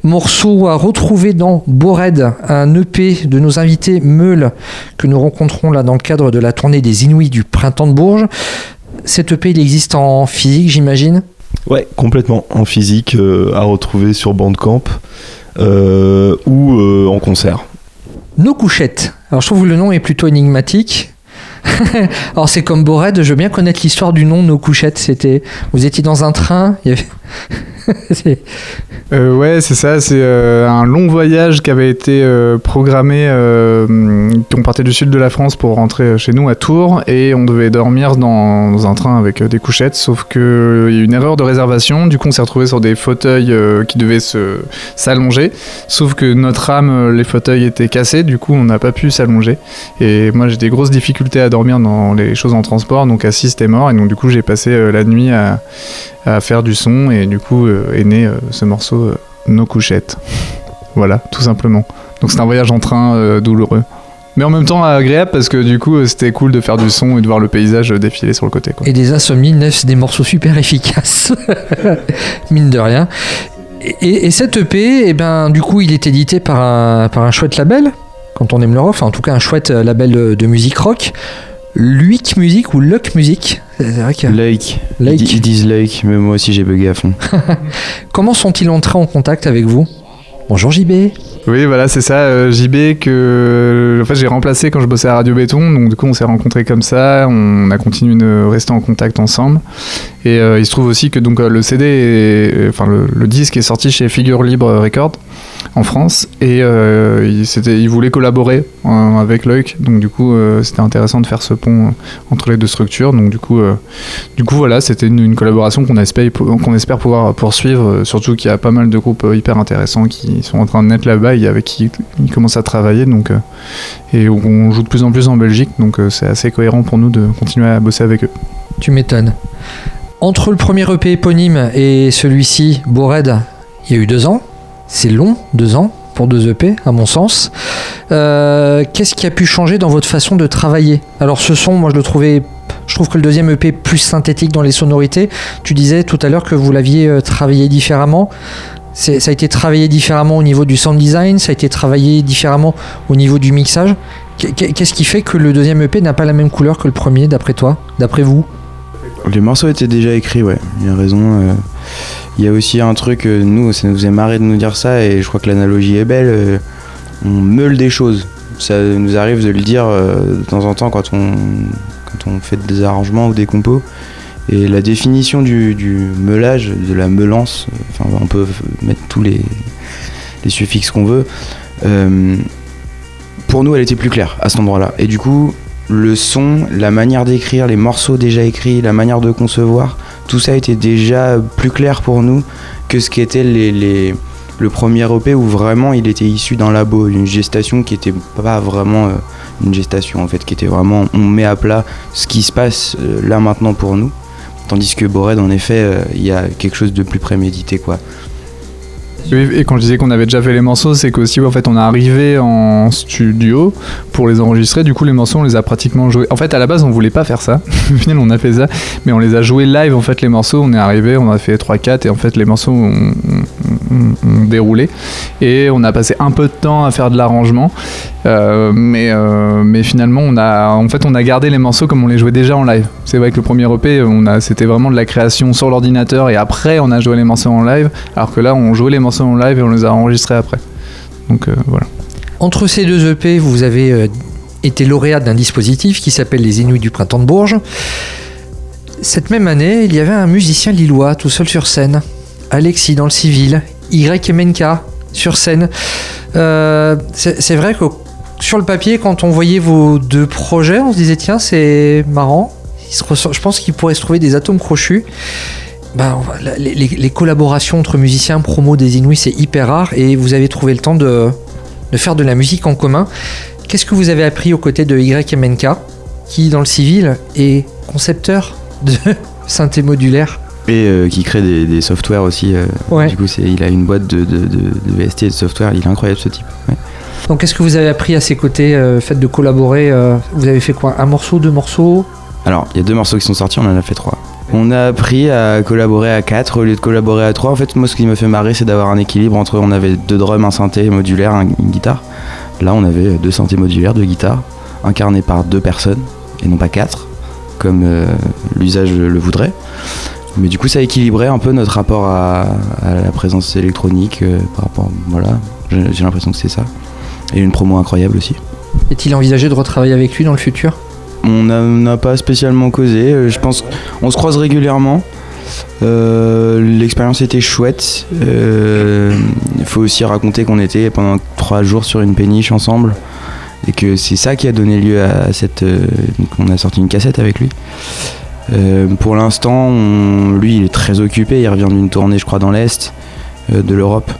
S2: Morceau à retrouver dans Bored, un EP de nos invités Meul que nous rencontrons là dans le cadre de la tournée des Inuits du printemps de Bourges. Cet EP, il existe en physique, j'imagine?
S6: Ouais, complètement. En physique, euh, à retrouver sur Bandcamp euh, ou euh, en concert.
S2: Nos couchettes. Alors je trouve que le nom est plutôt énigmatique. <laughs> Alors c'est comme Bored, je veux bien connaître l'histoire du nom Nos couchettes. C'était, vous étiez dans un train, il y avait- <laughs>
S8: Euh, ouais, c'est ça. C'est euh, un long voyage qui avait été euh, programmé. Euh, on partait du sud de la France pour rentrer chez nous à Tours et on devait dormir dans, un train avec des couchettes. Sauf que il y a eu une erreur de réservation. Du coup, on s'est retrouvé sur des fauteuils qui devaient s'allonger. Sauf que notre euh, les fauteuils étaient cassés. Du coup, on n'a pas pu s'allonger. Et moi, j'ai des grosses difficultés à dormir dans les choses en transport. Donc assis, c'était mort. Et donc du coup, j'ai passé la nuit à faire du son du coup euh, est né euh, ce morceau euh, Nos couchettes. Voilà, tout simplement. Donc c'est un voyage en train douloureux. Mais en même temps agréable parce que du coup c'était cool de faire du son et de voir le paysage défiler sur le côté.
S2: Et des insomnies naissent des morceaux super <laughs> efficaces. Mine de rien. Et, et cet EP, eh ben, du coup, il est édité par un, par un chouette label, quand on aime le rock, enfin en tout cas un chouette label de musique rock. Luik Music ou Luck Music. C'est vrai que...
S7: Lake.
S2: Lake.
S7: Ils, ils disent Lake, mais moi aussi j'ai bugué à fond. <laughs>
S2: Comment sont-ils entrés en contact avec vous? Bonjour JB.
S8: Oui, voilà, c'est ça, euh, JB, que en fait, j'ai remplacé quand je bossais à Radio Béton. Donc, du coup, on s'est rencontrés comme ça. On a continué de rester en contact ensemble. Et euh, il se trouve aussi que donc, euh, le CD, est- enfin, le, le disque est sorti chez Figure Libre Records en France. Et euh, il, il voulait collaborer euh, avec Loïc. Donc, du coup, euh, c'était intéressant de faire ce pont euh, entre les deux structures. Donc, du coup, euh, du coup voilà, c'était une, collaboration qu'on espère, pouvoir poursuivre. Surtout qu'il y a pas mal de groupes hyper intéressants qui sont en train de naître là-bas et avec qui ils commencent à travailler. Donc, et on joue de plus en plus en Belgique. Donc, c'est assez cohérent pour nous de continuer à bosser avec eux.
S2: Tu m'étonnes. Entre le premier EP éponyme et celui-ci, Bored, il y a eu deux ans. C'est long, deux ans pour deux EP, à mon sens. Euh, Qu'est-ce qui a pu changer dans votre façon de travailler? Alors ce son, moi je le trouvais... Je trouve que le deuxième EP est plus synthétique dans les sonorités. Tu disais tout à l'heure que vous l'aviez euh, travaillé différemment. Ça a été travaillé différemment au niveau du sound design, ça a été travaillé différemment au niveau du mixage. Qu'est- Qu'est-ce qui fait que le deuxième EP n'a pas la même couleur que le premier, d'après toi, d'après vous?
S7: Les morceaux étaient déjà écrits, ouais, il y a raison. euh. Il y a aussi un truc, euh, nous, ça nous faisait marrer de nous dire ça, et je crois que l'analogie est belle. euh, on meule des choses. Ça nous arrive de le dire de temps en temps quand on, fait des arrangements ou des compos. Et la définition du, meulage, de la meulance, enfin, on peut mettre tous les, suffixes qu'on veut. pour nous, elle était plus claire à cet endroit-là. Et du coup, le son, la manière d'écrire, les morceaux déjà écrits, la manière de concevoir, tout ça était déjà plus clair pour nous que ce qu'était le premier EP où vraiment il était issu d'un labo, d'une gestation qui était pas vraiment euh, une gestation en fait, qui était vraiment on met à plat ce qui se passe euh, là maintenant pour nous. Tandis que Bored, en effet, euh, il y a quelque chose de plus prémédité quoi.
S8: Et quand je disais qu'on avait déjà fait les morceaux, c'est qu'aussi en fait on est arrivé en studio pour les enregistrer. Du coup les morceaux on les a pratiquement joués. En fait à la base on voulait pas faire ça. <laughs> Au final on a fait ça, mais on les a joués live en fait les morceaux. On est arrivé, on a fait 3-4 et en fait les morceaux ont déroulé et on a passé un peu de temps à faire de l'arrangement. Euh, mais, euh, mais finalement on a en fait on a gardé les morceaux comme on les jouait déjà en live. C'est vrai que le premier EP c'était vraiment de la création sur l'ordinateur et après on a joué les morceaux en live. Alors que là on jouait les morceaux en live et on les a enregistrés après. Donc euh, voilà.
S2: Entre ces deux EP, vous avez été lauréat d'un dispositif qui s'appelle les Inuits du printemps de Bourges. Cette même année, il y avait un musicien lillois tout seul sur scène, Alexis dans le civil, YMNK sur scène. Euh, c'est vrai que sur le papier, quand on voyait vos deux projets, on se disait tiens, c'est marrant. Je pense qu'il pourrait se trouver des atomes crochus. La- les, collaborations entre musiciens, promo des Inuits, c'est hyper rare et vous avez trouvé le temps de, faire de la musique en commun. Qu'est-ce que vous avez appris aux côtés de YMNK, qui dans le civil est concepteur de <laughs> synthé modulaire?
S7: Et euh, qui crée des, des softwares aussi. euh,
S2: Ouais.
S7: Du coup, c'est- il a une boîte de, de, de- de VST et de software. Il est incroyable ce type. ouais.
S2: Donc qu'est-ce que vous avez appris à ses côtés, euh, fait de collaborer euh, Vous avez fait quoi? Un morceau, deux morceaux?
S7: Alors, il y a deux morceaux qui sont sortis, on en a fait trois. On a appris à collaborer à quatre au lieu de collaborer à trois. En fait, moi, ce qui m'a fait marrer, c'est d'avoir un équilibre entre. On avait deux drums, un synthé modulaire, un- une guitare. Là, on avait deux synthés modulaires, deux guitares, incarnés par deux personnes, et non pas quatre, comme l'usage le voudrait. Mais du coup, ça équilibrait un peu notre rapport à, à la présence électronique euh, par rapport. Voilà, j'ai l'impression que c'est ça. Et une promo incroyable aussi.
S2: Est-il envisagé de retravailler avec lui dans le futur?
S7: On n'a- pas spécialement causé. euh, Je pense qu'on se croise régulièrement. Euh, L'expérience était chouette. Euh, Il faut aussi raconter qu'on était pendant trois jours sur une péniche ensemble et que c'est ça qui a donné lieu à cette. euh, on a sorti une cassette avec lui. Euh, pour l'instant, lui, il est très occupé. Il revient d'une tournée, je crois, dans l'est euh, de l'Europe.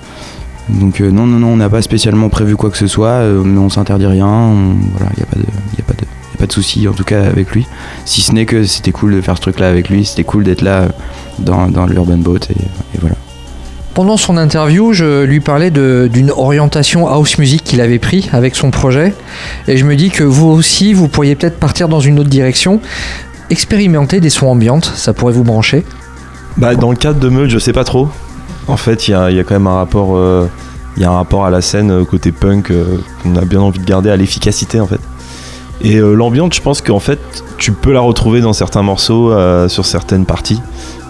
S7: Donc euh, non, non, non, on n'a pas spécialement prévu quoi que ce soit, mais on s'interdit rien. voilà, il n'y a pas de, y a a pas de en tout cas avec lui. Si ce n'est que c'était cool de faire ce truc-là avec lui, c'était cool d'être là dans, dans l'Urban Boat et, voilà.
S2: Pendant son interview, je lui parlais d'une orientation house music qu'il avait pris avec son projet. Et je me dis que vous aussi, vous pourriez peut-être partir dans une autre direction. Expérimenter des sons ambiantes, ça pourrait vous brancher?
S6: Bah, dans le cadre de Meule, je sais pas trop. En fait, il y a, quand même un rapport, euh, y a un rapport à la scène euh, côté punk euh, qu'on a bien envie de garder, à l'efficacité en fait. Et l'ambiance, je pense qu'en fait, tu peux la retrouver dans certains morceaux, sur certaines parties,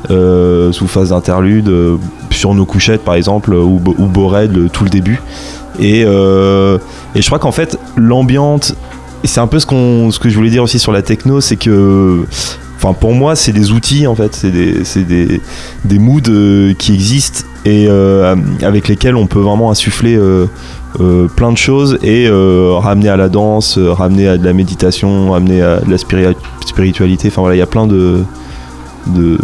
S6: sous phase d'interlude, sur nos couchettes par exemple, ou, ou Bored, le- tout le début. Et, et je crois qu'en fait, l'ambiance, c'est un peu ce, ce que je voulais dire aussi sur la techno, c'est que, enfin pour moi, c'est des outils en fait, c'est des, des, des moods euh, qui existent et euh, avec lesquels on peut vraiment insuffler euh, plein de choses et ramener à la danse, ramener à de la méditation, ramener à de la spiri- spiritualité. Enfin voilà, il y a plein de, de, de-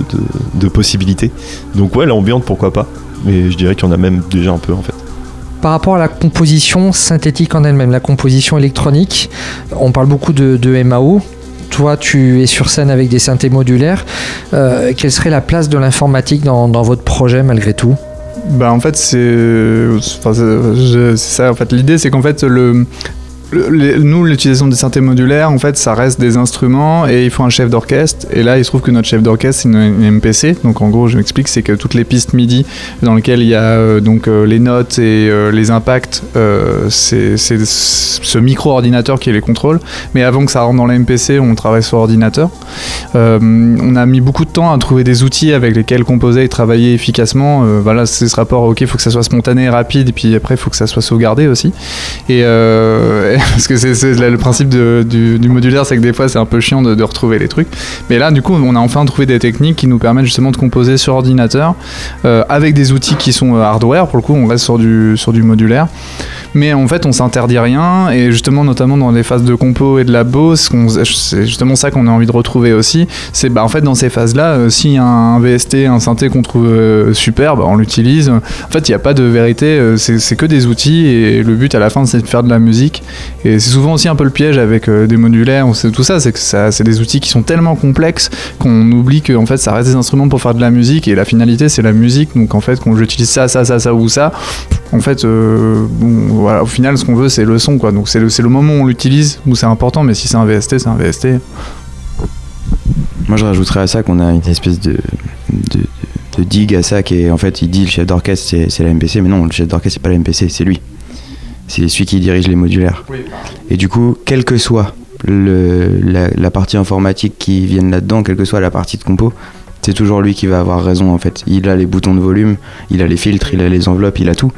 S6: de possibilités. Donc ouais, l'ambiance, pourquoi pas. Mais je dirais qu'il y en a même déjà un peu en fait.
S2: Par rapport à la composition synthétique en elle-même, la composition électronique, on parle beaucoup de, de MAO. Toi, tu es sur scène avec des synthés modulaires. Euh, quelle serait la place de l'informatique dans, dans votre projet malgré tout?
S8: Bah en fait c'est ça en fait l'idée c'est qu'en fait le, nous l'utilisation des synthés modulaires en fait ça reste des instruments et il faut un chef d'orchestre et là il se trouve que notre chef d'orchestre c'est une, MPC donc en gros je m'explique c'est que toutes les pistes MIDI dans lesquelles il y a euh, donc euh, les notes et euh, les impacts c'est ce micro ordinateur qui les contrôle mais avant que ça rentre dans la MPC on travaille sur ordinateur on a mis beaucoup de temps à trouver des outils avec lesquels composer et travailler efficacement. Voilà, c'est ce rapport, ok, il faut que ça soit spontané, rapide, et puis après, il faut que ça soit sauvegardé aussi. Et parce que c'est le principe du, du modulaire, c'est que des fois, c'est un peu chiant de, de retrouver les trucs. Mais là, du coup, on a enfin trouvé des techniques qui nous permettent justement de composer sur ordinateur euh, avec des outils qui sont euh, hardware. Pour le coup, on reste sur du, sur du modulaire. Mais en fait, on s'interdit rien, et justement, notamment dans les phases de compo et de ce qu'on- c'est justement ça qu'on a envie de retrouver aussi. C'est bah, en fait dans ces phases-là, euh, s'il y a un VST, un synthé qu'on trouve euh, super, bah, on l'utilise. En fait, il n'y a pas de vérité, euh, c'est que des outils, et le but à la fin, c'est de faire de la musique. Et c'est souvent aussi un peu le piège avec euh, des modulaires, on sait tout ça, c'est que ça, c'est des outils qui sont tellement complexes qu'on oublie que en fait, ça reste des instruments pour faire de la musique, et la finalité, c'est la musique. Donc en fait, quand j'utilise ça, ça, ça, ça ou ça, en fait, euh, voilà, au final, ce qu'on veut, c'est le son, quoi. Donc c'est le, c'est le moment où on l'utilise où c'est important, mais si c'est un VST, c'est un VST.
S7: Moi, je rajouterais à ça qu'on a une espèce de, de, de digue à ça qui est en fait, il dit le chef d'orchestre c'est, c'est la MPC, mais non, le chef d'orchestre c'est pas la MPC, c'est lui. C'est celui qui dirige les modulaires. Et du coup, quelle que soit le, la, la partie informatique qui vienne là-dedans, quelle que soit la partie de compo, c'est toujours lui qui va avoir raison en fait. Il a les boutons de volume, il a les filtres, il a les enveloppes, il a tout.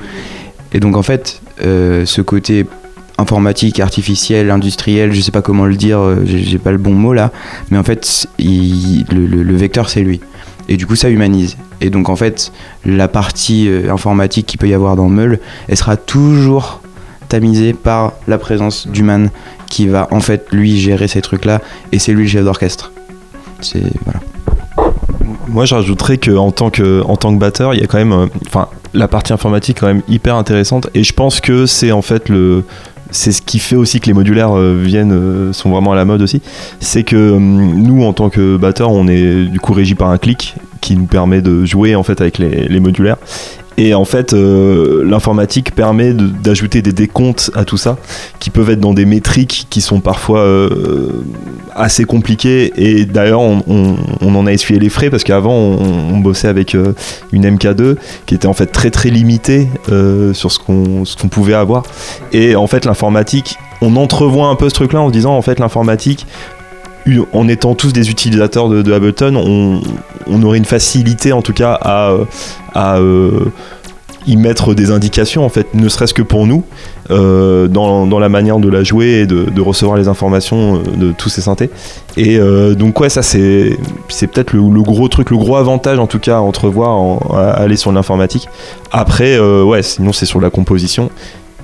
S7: Et donc en fait, euh, ce côté informatique, artificiel, industriel, je sais pas comment le dire, euh, j'ai pas le bon mot là, mais en fait, le, le- vecteur c'est lui. Et du coup, ça humanise. Et donc en fait, la partie euh, informatique qu'il peut y avoir dans Meul, elle sera toujours tamisée par la présence d'Human qui va en fait lui gérer ces trucs-là, et c'est lui le chef d'orchestre. C'est voilà.
S6: Moi, je rajouterais que en tant que en tant que batteur, il y a quand même, euh, enfin, la partie informatique est quand même hyper intéressante. Et je pense que c'est en fait le c'est ce qui fait aussi que les modulaires euh, viennent euh, sont vraiment à la mode aussi. C'est que nous, en tant que batteur, on est du coup régi par un clic qui nous permet de jouer en fait avec les, les modulaires. Et en fait, euh, l'informatique permet d'ajouter des décomptes à tout ça, qui peuvent être dans des métriques qui sont parfois euh, assez compliquées. Et d'ailleurs, on, en a essuyé les frais parce qu'avant, on, bossait avec euh, une MK2 qui était en fait très très limitée sur ce qu'on pouvait avoir. Et en fait, l'informatique, on entrevoit un peu ce truc-là en se disant, en fait, l'informatique, en étant tous des utilisateurs de, Ableton, on, aurait une facilité en tout cas à, euh, euh, y mettre des indications en fait, ne serait-ce que pour nous, euh, dans, la manière de la jouer et de, recevoir les informations de tous ces synthés. Et donc ouais, ça c'est peut-être le, gros truc, le gros avantage en tout cas à entrevoir, en- à aller sur l'informatique. Après, ouais, sinon c'est sur la composition.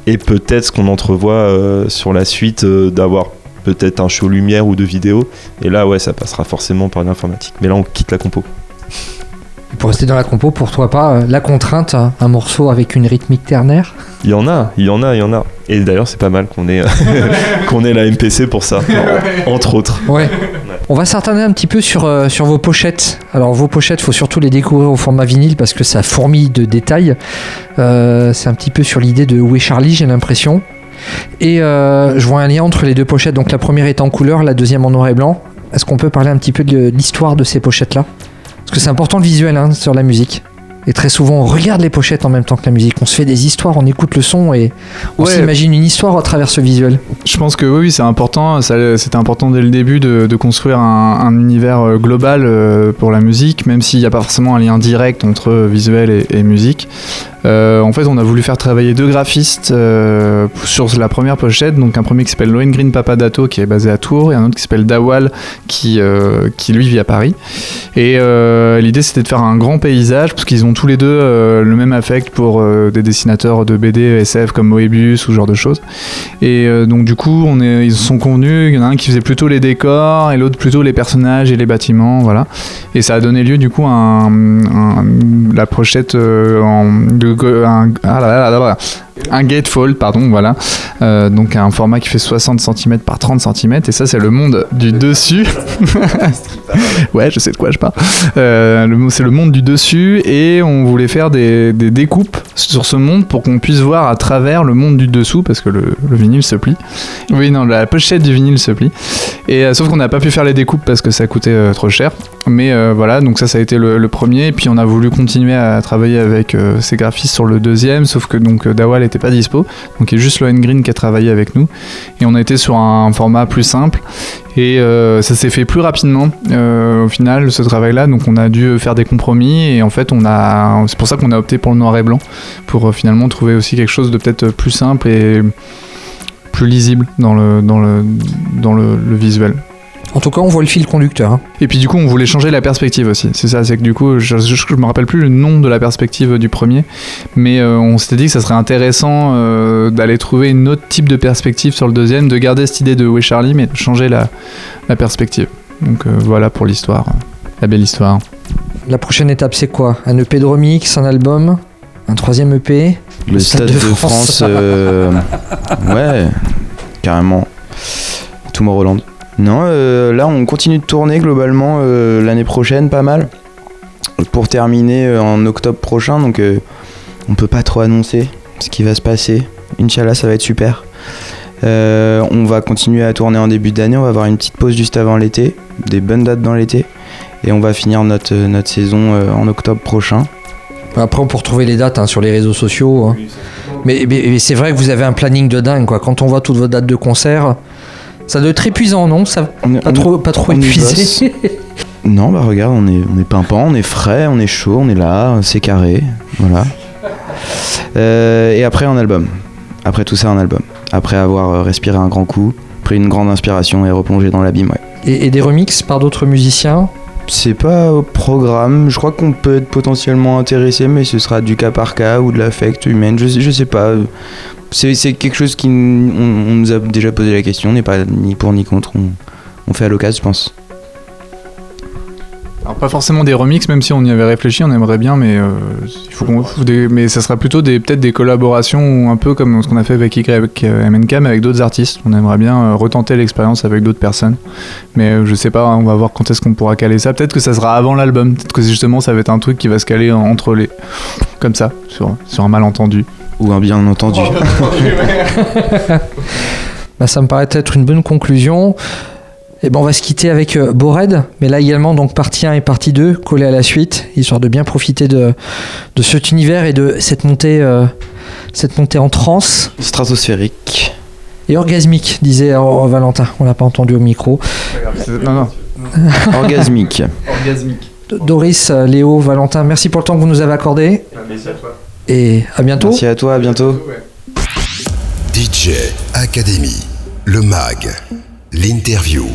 S6: Et peut-être ce qu'on entrevoit sur la suite d'avoir peut-être un show lumière ou de vidéo. Et là, ouais, ça passera forcément par l'informatique. Mais là, on quitte la compo.
S2: Pour rester dans la compo, pour toi pas, euh, la contrainte, un morceau avec une rythmique ternaire?
S6: Il y en a, il y en a, il y en a. Et d'ailleurs, c'est pas mal qu'on ait, <laughs> qu'on ait la MPC pour ça, entre autres.
S2: Ouais. On va s'attarder un petit peu sur, euh, sur vos pochettes. Alors vos pochettes, faut surtout les découvrir au format vinyle parce que ça fourmille de détails. Euh, c'est un petit peu sur l'idée de Où est Charlie, j'ai l'impression. Et euh, je vois un lien entre les deux pochettes. Donc la première est en couleur, la deuxième en noir et blanc. Est-ce qu'on peut parler un petit peu de l'histoire de ces pochettes-là? Parce que c'est important le visuel hein, sur la musique. Et très souvent, on regarde les pochettes en même temps que la musique. On se fait des histoires, on écoute le son et on
S8: Ouais.
S2: s'imagine une histoire à travers ce visuel.
S8: Je pense que oui, oui, c'est important. C'était important dès le début de, de construire un, un univers euh, global euh, pour la musique, même s'il n'y a pas forcément un lien direct entre visuel et, et musique. Euh, en fait, on a voulu faire travailler deux graphistes euh, sur la première pochette. Donc, un premier qui s'appelle Lohengrin Papadato, qui est basé à Tours, et un autre qui s'appelle Dawal, qui, euh, qui lui vit à Paris. Et l'idée, c'était de faire un grand paysage, parce qu'ils ont tous les deux le même affect pour des dessinateurs de BD, SF comme Moebius ou ce genre de choses. Et donc du coup, on est, ils se sont convenus. Il y en a un qui faisait plutôt les décors et l'autre plutôt les personnages et les bâtiments, voilà. Et ça a donné lieu du coup à la pochette en de, un, un gatefold, pardon, voilà. Euh, donc un format qui fait 60 cm par 30 cm. Et ça, c'est le monde du dessus. <laughs> ouais, je sais de quoi je parle. Euh, c'est le monde du dessus et on voulait faire des, découpes sur ce monde pour qu'on puisse voir à travers le monde du dessous parce que le, le vinyle se plie. Oui, non, la pochette du vinyle se plie. Et euh, sauf qu'on n'a pas pu faire les découpes parce que ça coûtait trop cher. Mais voilà, donc ça, ça a été le, premier. Et puis on a voulu continuer à travailler avec ces graphistes sur le deuxième, sauf que donc Dawal n'était pas dispo. Donc il y a juste Lohengrin qui a travaillé avec nous. Et on a été sur un format plus simple. Et euh, ça s'est fait plus rapidement euh, au final ce travail-là. Donc on a dû faire des compromis et en fait on a c'est pour ça qu'on a opté pour le noir et blanc pour euh, finalement trouver aussi quelque chose de peut-être plus simple et plus lisible dans le dans le dans le, le visuel.
S2: En tout cas, on voit le fil conducteur. hein.
S8: Et puis du coup, on voulait changer la perspective aussi. C'est ça, c'est que du coup, je, je, je me rappelle plus le nom de la perspective du premier, mais euh, on s'était dit que ça serait intéressant euh, d'aller trouver une autre type de perspective sur le deuxième, de garder cette idée de Où est Charlie, mais de changer la, la perspective. Donc euh, voilà pour l'histoire, la belle histoire.
S2: La prochaine étape, c'est quoi? Un EP de remix, un album, un troisième EP
S7: Le Stade de France, euh, <laughs> ouais, carrément. Tomorrowland. Non, euh, là on continue de tourner globalement euh, l'année prochaine, pas mal. Pour terminer euh, en octobre prochain, donc on peut pas trop annoncer ce qui va se passer. Inch'Allah, ça va être super. On va continuer à tourner en début d'année, on va avoir une petite pause juste avant l'été, des bonnes dates dans l'été. Et on va finir notre, saison en octobre prochain.
S2: Après, on peut retrouver les dates hein, sur les réseaux sociaux. hein. Mais, mais- mais c'est vrai que vous avez un planning de dingue. Quoi. Quand on voit toutes vos dates de concert, ça doit être épuisant, non? Ça,
S7: On
S2: pas,
S7: on-
S2: trop, pas trop épuisé <laughs>
S7: Non, bah regarde, on est, on est pimpant, on est frais, on est chaud, on est là, c'est carré, voilà. Euh, et après un album. Après tout ça, un album. Après avoir euh, respiré un grand coup, pris une grande inspiration et replongé dans l'abîme, ouais.
S2: et, et des remixes par d'autres musiciens?
S7: C'est pas au programme, je crois qu'on peut être potentiellement intéressé, mais ce sera du cas par cas ou de l'affect humaine, je, sais- je sais pas. C'est quelque chose qui. On, on nous a déjà posé la question, on n'est pas ni pour ni contre, on, on fait à l'occasion, je pense.
S8: Alors pas forcément des remixes, même si on y avait réfléchi, on aimerait bien, mais euh, il faut qu'on mais ça sera plutôt des peut-être des collaborations un peu comme ce qu'on a fait avec YMNK, mais avec d'autres artistes. On aimerait bien euh, retenter l'expérience avec d'autres personnes, mais euh, je sais pas, on va voir quand est-ce qu'on pourra caler ça. Peut-être que ça sera avant l'album, peut-être que justement ça va être un truc qui va se caler en- entre les, comme ça, sur sur un malentendu.
S7: Ou un bien entendu. <laughs>
S2: Bah, ça me paraît être une bonne conclusion. Et ben on va se quitter avec euh, Bored, mais là également donc partie 1 et partie 2 collées à la suite, histoire de bien profiter de, de cet univers et de cette montée, euh, cette montée en transe
S7: Stratosphérique.
S2: et orgasmique, disait euh, Valentin. On l'a pas entendu au micro.
S8: Non non. <laughs>
S7: Orgasmique.
S8: Orgasmique.
S2: Doris, Léo, Valentin, merci pour le temps que vous nous avez accordé et à bientôt.
S7: Merci à toi, à bientôt.
S1: DJ Academy, le MAG, l'interview.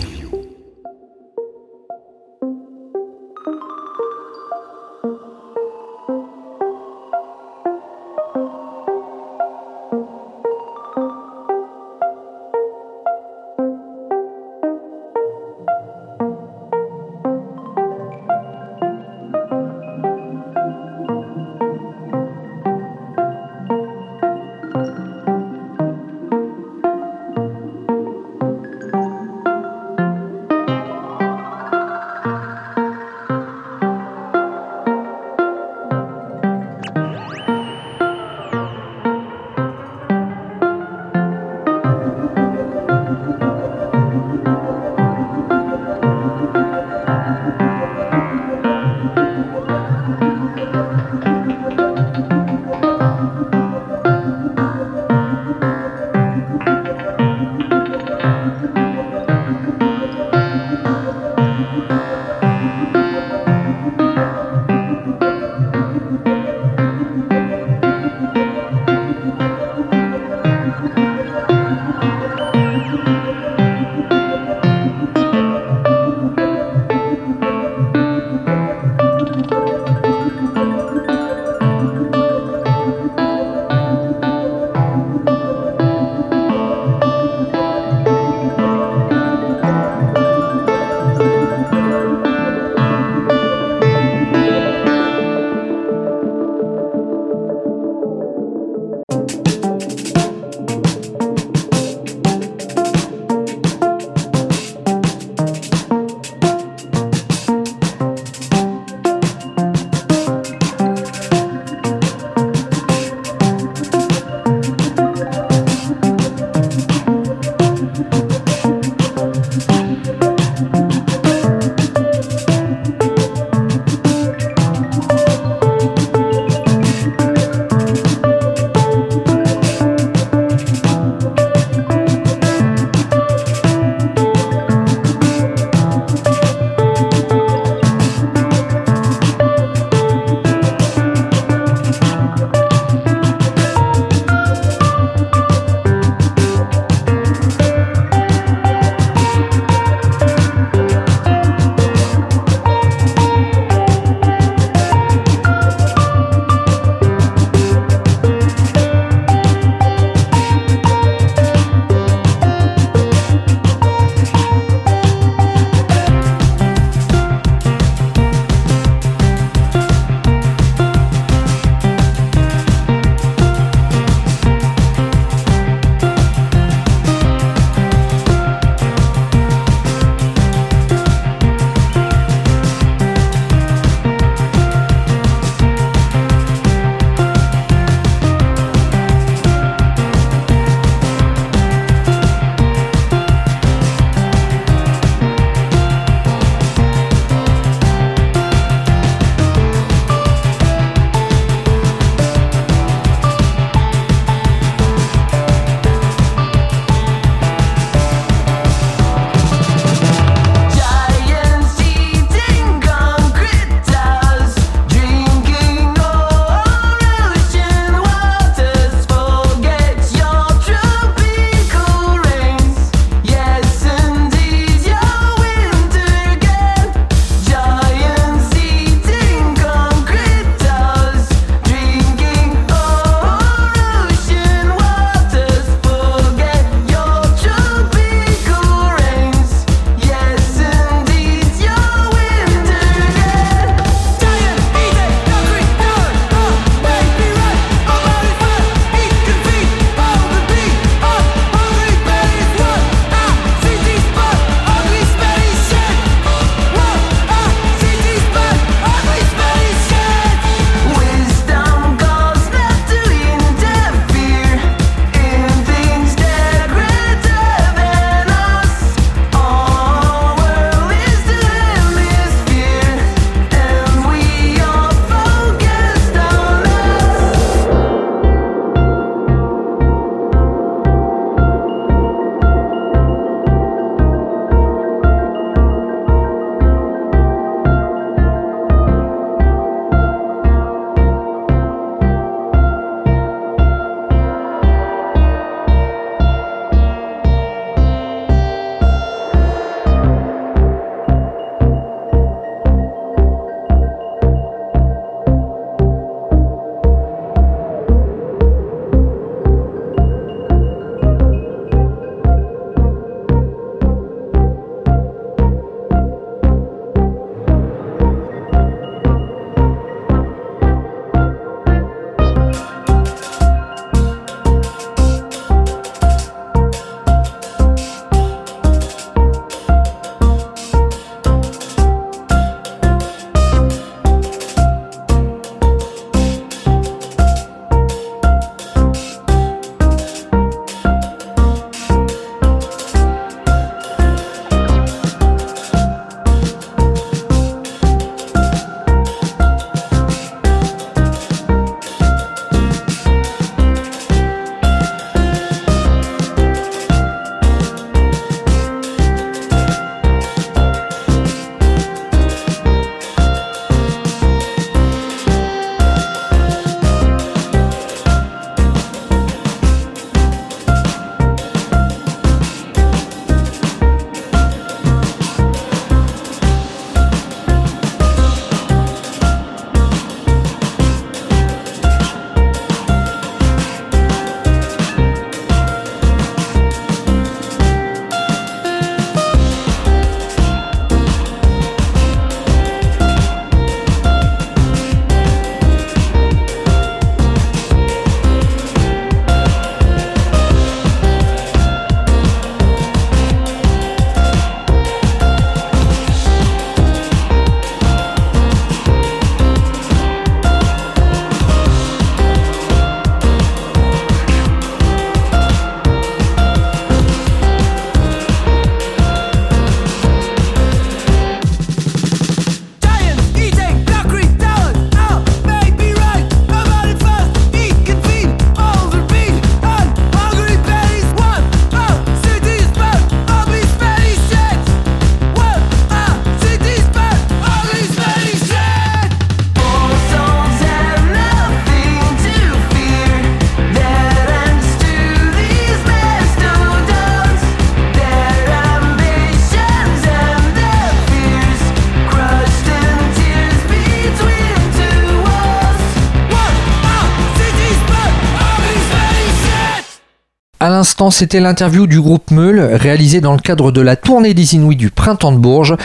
S2: L'instant, c'était l'interview du groupe Meul, réalisé dans le cadre de la tournée des Inuits du Printemps de Bourges.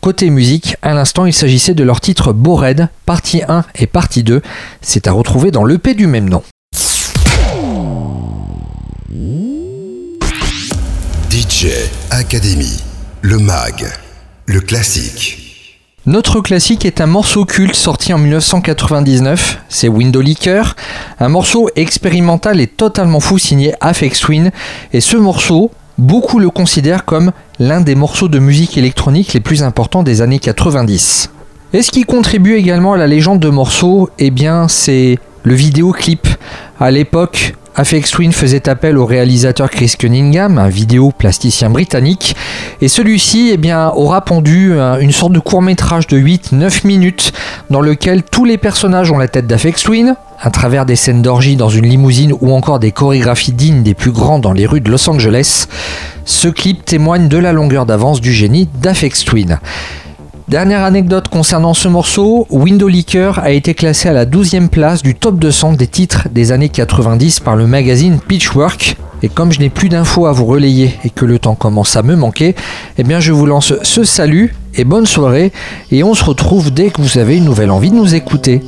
S2: Côté musique, à l'instant, il s'agissait de leur titre Bored, partie 1 et partie 2. C'est à retrouver dans l'EP du même nom.
S1: DJ Academy, le mag, le classique.
S2: Notre classique est un morceau culte sorti en 1999, c'est Window Liquor, un morceau expérimental et totalement fou signé Afex Twin, et ce morceau, beaucoup le considèrent comme l'un des morceaux de musique électronique les plus importants des années 90. Et ce qui contribue également à la légende de morceau, eh bien c'est le vidéoclip. À l'époque, Afex Twin faisait appel au réalisateur Chris Cunningham, un vidéo plasticien britannique, et celui-ci eh aura pondu une sorte de court métrage de 8-9 minutes dans lequel tous les personnages ont la tête d'Afex Twin, à travers des scènes d'orgie dans une limousine ou encore des chorégraphies dignes des plus grands dans les rues de Los Angeles. Ce clip témoigne de la longueur d'avance du génie d'Afex Twin. Dernière anecdote concernant ce morceau, Window Liquor a été classé à la 12e place du top 200 des titres des années 90 par le magazine Pitchwork. Et comme je n'ai plus d'infos à vous relayer et que le temps commence à me manquer, eh bien je vous lance ce salut et bonne soirée et on se retrouve dès que vous avez une nouvelle envie de nous écouter.